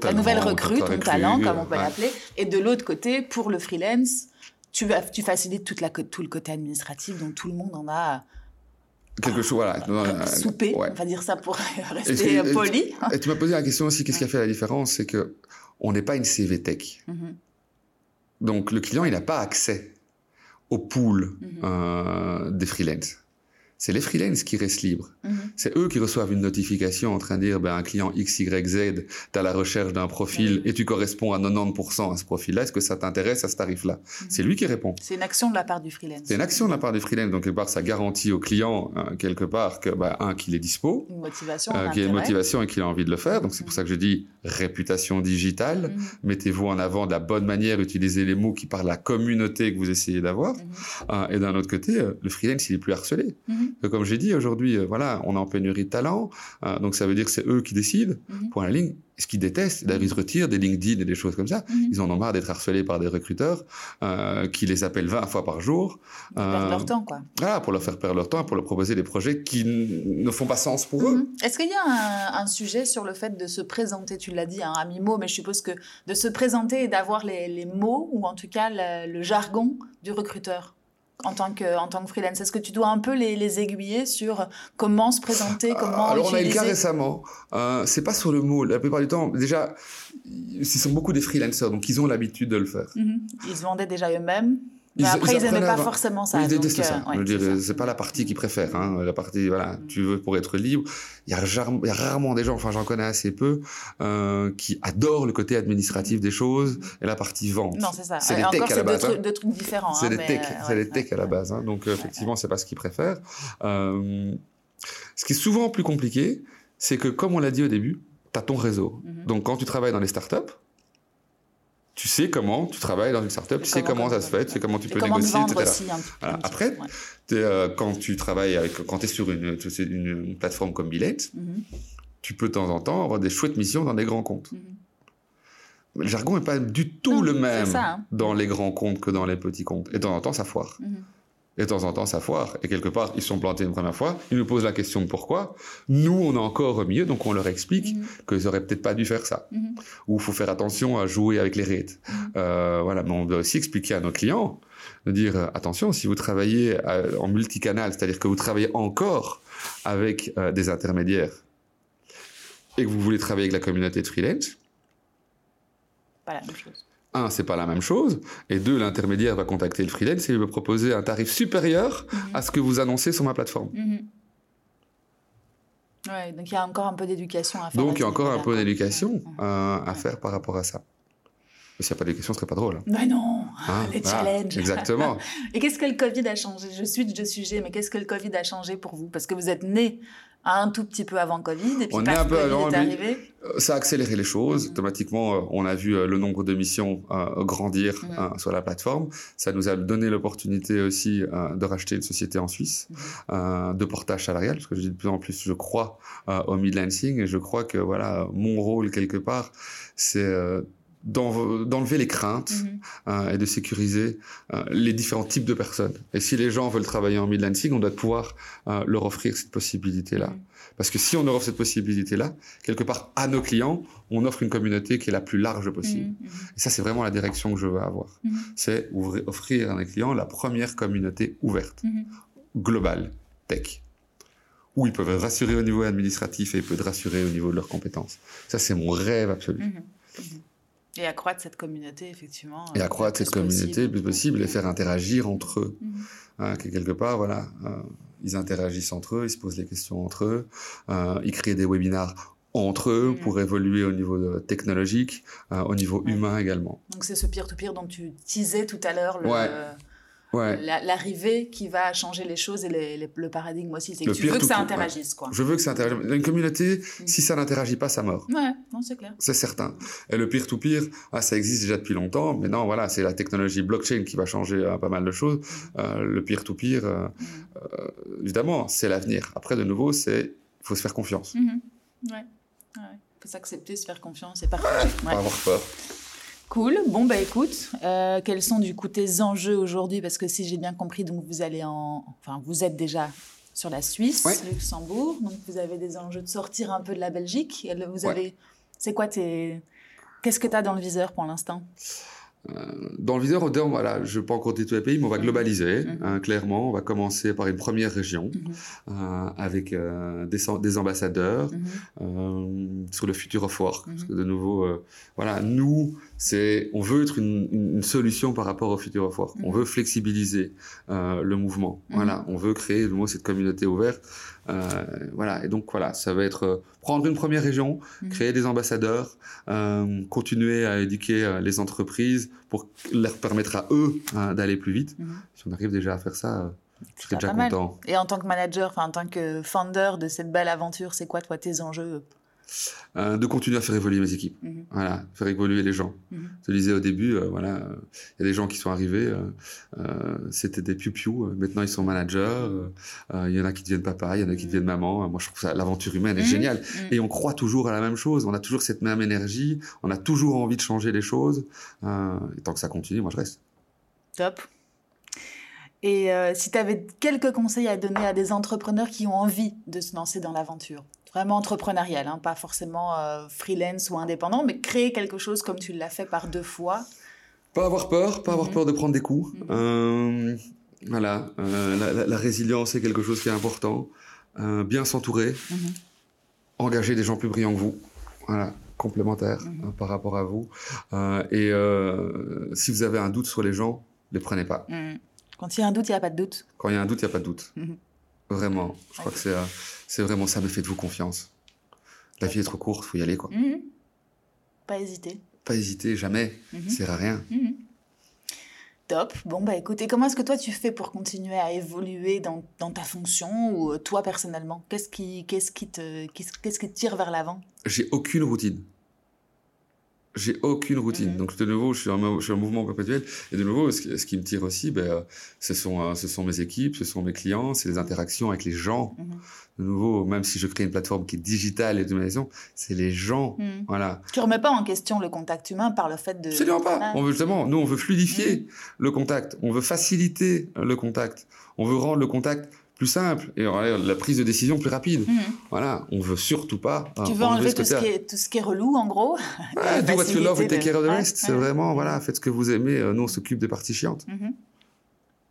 ta nouvelle recrue, ton, talent, comme on peut l'appeler. Et de l'autre côté, pour le freelance, tu, tu facilites toute la, tout le côté administratif dont tout le monde en a quelque chose, voilà. Euh, souper, on va dire ça pour rester poli. Et tu m'as posé la question aussi, qu'est-ce qui a fait la différence C'est que on n'est pas une CV Tech. Mm-hmm. Donc le client, il n'a pas accès au pool mm-hmm. euh, des freelances c'est les freelances qui restent libres. Mhm. C'est eux qui reçoivent une notification en train de dire, ben, un client XYZ, tu as la recherche d'un profil et tu corresponds à 90% à ce profil-là. Est-ce que ça t'intéresse à ce tarif-là mhm. C'est lui qui répond. C'est une action de la part du freelance. C'est une action de la part du freelance. Donc, quelque part, ça garantit au client, euh, quelque part, que, ben, un, qu'il est dispo. Une motivation. Euh, qu'il a une motivation et qu'il a envie de le faire. Donc, c'est pour ça que je dis réputation digitale. Mhm. Mettez-vous en avant de la bonne manière, utilisez les mots qui parlent à la communauté que vous essayez d'avoir. Euh, et d'un autre côté, le freelance, il est plus harcelé comme j'ai dit aujourd'hui, euh, voilà, on est en pénurie de talent, euh, donc ça veut dire que c'est eux qui décident. Mhm. Pour la ligne, ce qu'ils détestent, d'ailleurs ils se retirent des LinkedIn et des choses comme ça. Mhm. Ils en ont marre d'être harcelés par des recruteurs euh, qui les appellent 20 fois par jour. Leur temps, quoi. Voilà, pour leur faire perdre leur temps, et pour leur proposer des projets qui ne font pas sens pour eux. Mhm. Est-ce qu'il y a un, sujet sur le fait de se présenter, tu l'as dit, hein, à mi-mot, mais je suppose que de se présenter et d'avoir les, mots, ou en tout cas le jargon du recruteur? En tant que, en tant que freelance? Est-ce que tu dois un peu les, les aiguiller sur comment se présenter, euh, comment Alors, on a eu le cas récemment. Euh, c'est pas sur le mot. La plupart du temps, déjà, ce sont beaucoup des freelancers, donc ils ont l'habitude de le faire. Mhm. Ils se vendaient déjà eux-mêmes mais après, ils n'aimaient pas forcément ça. Ils détestent ça. Euh, c'est pas la partie qu'ils préfèrent. Hein. La partie, voilà, tu veux pour être libre. Il y, a y a rarement des gens, enfin j'en connais assez peu, euh, qui adorent le côté administratif des choses et la partie vente. Non, c'est ça. C'est des techs à la base. C'est deux, trucs différents. C'est hein, des techs, euh, c'est des techs à la base. Hein. Donc effectivement, c'est pas ce qu'ils préfèrent. Euh, ce qui est souvent plus compliqué, c'est que comme on l'a dit au début, tu as ton réseau. Mm-hmm. Donc quand tu travailles dans les startups, tu sais comment tu travailles dans une startup, tu sais comment, ça se fait, tu sais comment tu peux négocier, etc. Après, euh, quand tu travailles avec, quand tu es sur une, une, plateforme comme Billet, mhm. tu peux de temps en temps avoir des chouettes missions dans des grands comptes. Mhm. Le jargon n'est pas du tout le même hein. dans les grands comptes que dans les petits comptes. Et de temps en temps, ça foire. Mhm. Et de temps en temps, ça foire. Et quelque part, ils sont plantés une première fois. Ils nous posent la question de pourquoi? Nous, on a encore mieux, donc on leur explique mhm. qu'ils auraient peut-être pas dû faire ça. Mhm. Ou il faut faire attention à jouer avec les rates. Mhm. euh, voilà. Mais on doit aussi expliquer à nos clients de dire euh, attention, si vous travaillez euh, en multicanal, c'est-à-dire que vous travaillez encore avec euh, des intermédiaires et que vous voulez travailler avec la communauté de freelance, pas la même chose un, c'est pas la même chose, et deux, l'intermédiaire va contacter le freelance et lui va proposer un tarif supérieur mhm. à ce que vous annoncez sur ma plateforme. Mhm. Ouais, donc il y a encore un peu d'éducation à faire. Donc il y a encore un peu d'éducation euh, à faire par rapport à ça. Mais s'il n'y a pas d'éducation, ce serait pas drôle. Ben non, hein, les challenges. Exactement. et qu'est-ce que le Covid a changé? Je suis de sujet, mais qu'est-ce que le Covid a changé pour vous? Parce que vous êtes né un tout petit peu avant Covid, et puis on est un peu avant, est arrivé. Euh, ça a accéléré les choses. Mm. Automatiquement, euh, on a vu euh, le nombre de missions grandir mm. sur la plateforme. Ça nous a donné l'opportunité aussi de racheter une société en Suisse mm. de portage salarial, parce que je dis de plus en plus, je crois au mid-lancing, et je crois que voilà, mon rôle quelque part, c'est d'enlever les craintes mhm. euh, et de sécuriser euh, les différents types de personnes. Et si les gens veulent travailler en mid-lancing, on doit pouvoir euh, leur offrir cette possibilité-là. Mhm. Parce que si on leur offre cette possibilité-là, quelque part à nos clients, on offre une communauté qui est la plus large possible. Mhm. Et ça, c'est vraiment la direction que je veux avoir. C'est offrir à nos clients la première communauté ouverte, globale, tech où ils peuvent être rassurés au niveau administratif et ils peuvent être rassurés au niveau de leurs compétences. Ça, c'est mon rêve absolu. Et accroître cette communauté, effectivement. Et accroître cette communauté le plus possible et faire interagir entre eux. Mhm. Hein, quelque part, voilà, euh, ils interagissent entre eux, ils se posent les questions entre eux, euh, ils créent des webinars entre eux mhm. pour évoluer au niveau technologique, euh, au niveau humain également. Donc c'est ce peer-to-peer dont tu disais tout à l'heure. Le... Ouais l'arrivée qui va changer les choses et le paradigme aussi. C'est que tu veux que ça interagisse, quoi. Je veux que ça interagisse. Une communauté, mm. si ça n'interagit pas, ça meurt. Ouais, non, c'est clair. C'est certain. Et le peer-to-peer, ah, ça existe déjà depuis longtemps, mais non, voilà, c'est la technologie blockchain qui va changer euh, pas mal de choses. Mm. Euh, le peer-to-peer, euh, mm. évidemment, c'est l'avenir. Après, de nouveau, c'est il faut se faire confiance. Mm-hmm. Ouais, ouais. faut s'accepter, se faire confiance, c'est parfait. Pas avoir peur. Cool. Bon, bah écoute, euh, quels sont du coup tes enjeux aujourd'hui? Parce que si j'ai bien compris, donc vous allez en. Enfin, vous êtes déjà sur la Suisse, Luxembourg. Donc vous avez des enjeux de sortir un peu de la Belgique. Vous avez. C'est quoi tes. Qu'est-ce que tu as dans le viseur pour l'instant? Dans le viseur, voilà, je ne vais pas encore dire tous les pays, mais on va globaliser, mhm. hein, clairement. On va commencer par une première région mhm. euh, avec euh, des, des, ambassadeurs mhm. sur le futur of work. Parce que de nouveau, voilà, nous, c'est, on veut être une, une, solution par rapport au futur of work. On veut flexibiliser le mouvement. Voilà, on veut créer, le mot, cette communauté ouverte. Voilà, et donc voilà, ça va être prendre une première région, créer des ambassadeurs, continuer à éduquer les entreprises pour leur permettre à eux hein, d'aller plus vite. Mhm. Si on arrive déjà à faire ça, euh, je serais déjà content. Et en tant que manager, en tant que founder de cette belle aventure, c'est quoi toi tes enjeux euh, de continuer à faire évoluer mes équipes, mhm. voilà, faire évoluer les gens. Mhm. Je te disais au début, euh, voilà, il y a des gens qui sont arrivés, c'était des piou maintenant ils sont managers, il y en a qui deviennent papa, il y en a qui deviennent maman. Moi, je trouve ça l'aventure humaine est géniale et on croit toujours à la même chose. On a toujours cette même énergie, on a toujours envie de changer les choses. et tant que ça continue, moi je reste. Top. Et si tu avais quelques conseils à donner à des entrepreneurs qui ont envie de se lancer dans l'aventure? Vraiment entrepreneurial, hein, pas forcément euh, freelance ou indépendant, mais créer quelque chose comme tu l'as fait par deux fois. Pas avoir peur, pas avoir mhm. peur de prendre des coups. Mhm. Euh, voilà, euh, la, résilience est quelque chose qui est important. bien s'entourer, mhm. engager des gens plus brillants que vous. Voilà, complémentaires par rapport à vous. et si vous avez un doute sur les gens, ne les prenez pas. Quand il y a un doute, il n'y a pas de doute. Quand il y a un doute, il n'y a pas de doute. Vraiment. Je crois que c'est c'est vraiment ça, mais faites-vous confiance. La vie est trop courte, faut y aller, quoi. Mhm. Pas hésiter. Pas hésiter, jamais. Mm sert à rien. Mhm. Top. Bon, bah écoutez, comment est-ce que toi tu fais pour continuer à évoluer dans, ta fonction ou euh, toi personnellement? Qu'est-ce qui, qu'est-ce qui, te, qu'est-ce qui te tire vers l'avant? J'ai aucune routine j'ai aucune routine. Mhm. Donc de nouveau, je suis, en, je suis en mouvement perpétuel. Et de nouveau, ce, qui me tire aussi, ben, ce, sont, euh, ce sont mes équipes, ce sont mes clients, c'est les interactions avec les gens. Mhm. De nouveau, même si je crée une plateforme qui est digitale et de maison, c'est les gens. Mhm. Voilà. Tu remets pas en question le contact humain par le fait de. Absolument pas. On veut justement, nous, on veut fluidifier le contact. On veut faciliter le contact. On veut rendre le contact plus simple et la prise de décision plus rapide. Mhm. Voilà, on veut surtout pas. Tu veux enlever, tout, ce qui est, tout ce qui est relou, en gros. do what you love and take care of the rest. C'est vraiment, voilà, faites ce que vous aimez. Euh, nous, on s'occupe des parties chiantes. Mhm.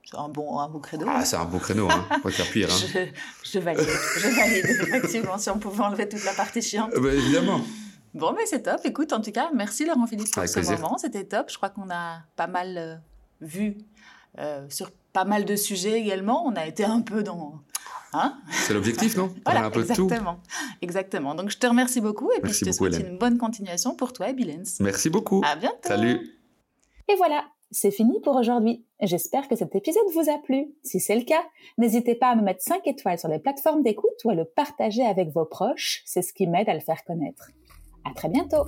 C'est un bon, un beau créneau. Ah, c'est un beau créneau, hein. Pas faire pire. Hein. je, je, valide, je valide, effectivement, si on pouvait enlever toute la partie chiante. Euh, bah, évidemment. Bon, mais c'est top. Écoute, en tout cas, merci Laurent Philippe pour ce moment. C'était top. Je crois qu'on a pas mal euh, vu sur pas mal de sujets également. On a été un peu dans. Hein c'est l'objectif, non Voilà, un peu exactement. tout. Exactement. Donc, je te remercie beaucoup et puis je te souhaite une bonne continuation pour toi et Bilens. Merci beaucoup. À bientôt. Salut. Et voilà, c'est fini pour aujourd'hui. J'espère que cet épisode vous a plu. Si c'est le cas, n'hésitez pas à me mettre 5 étoiles sur les plateformes d'écoute ou à le partager avec vos proches. C'est ce qui m'aide à le faire connaître. À très bientôt.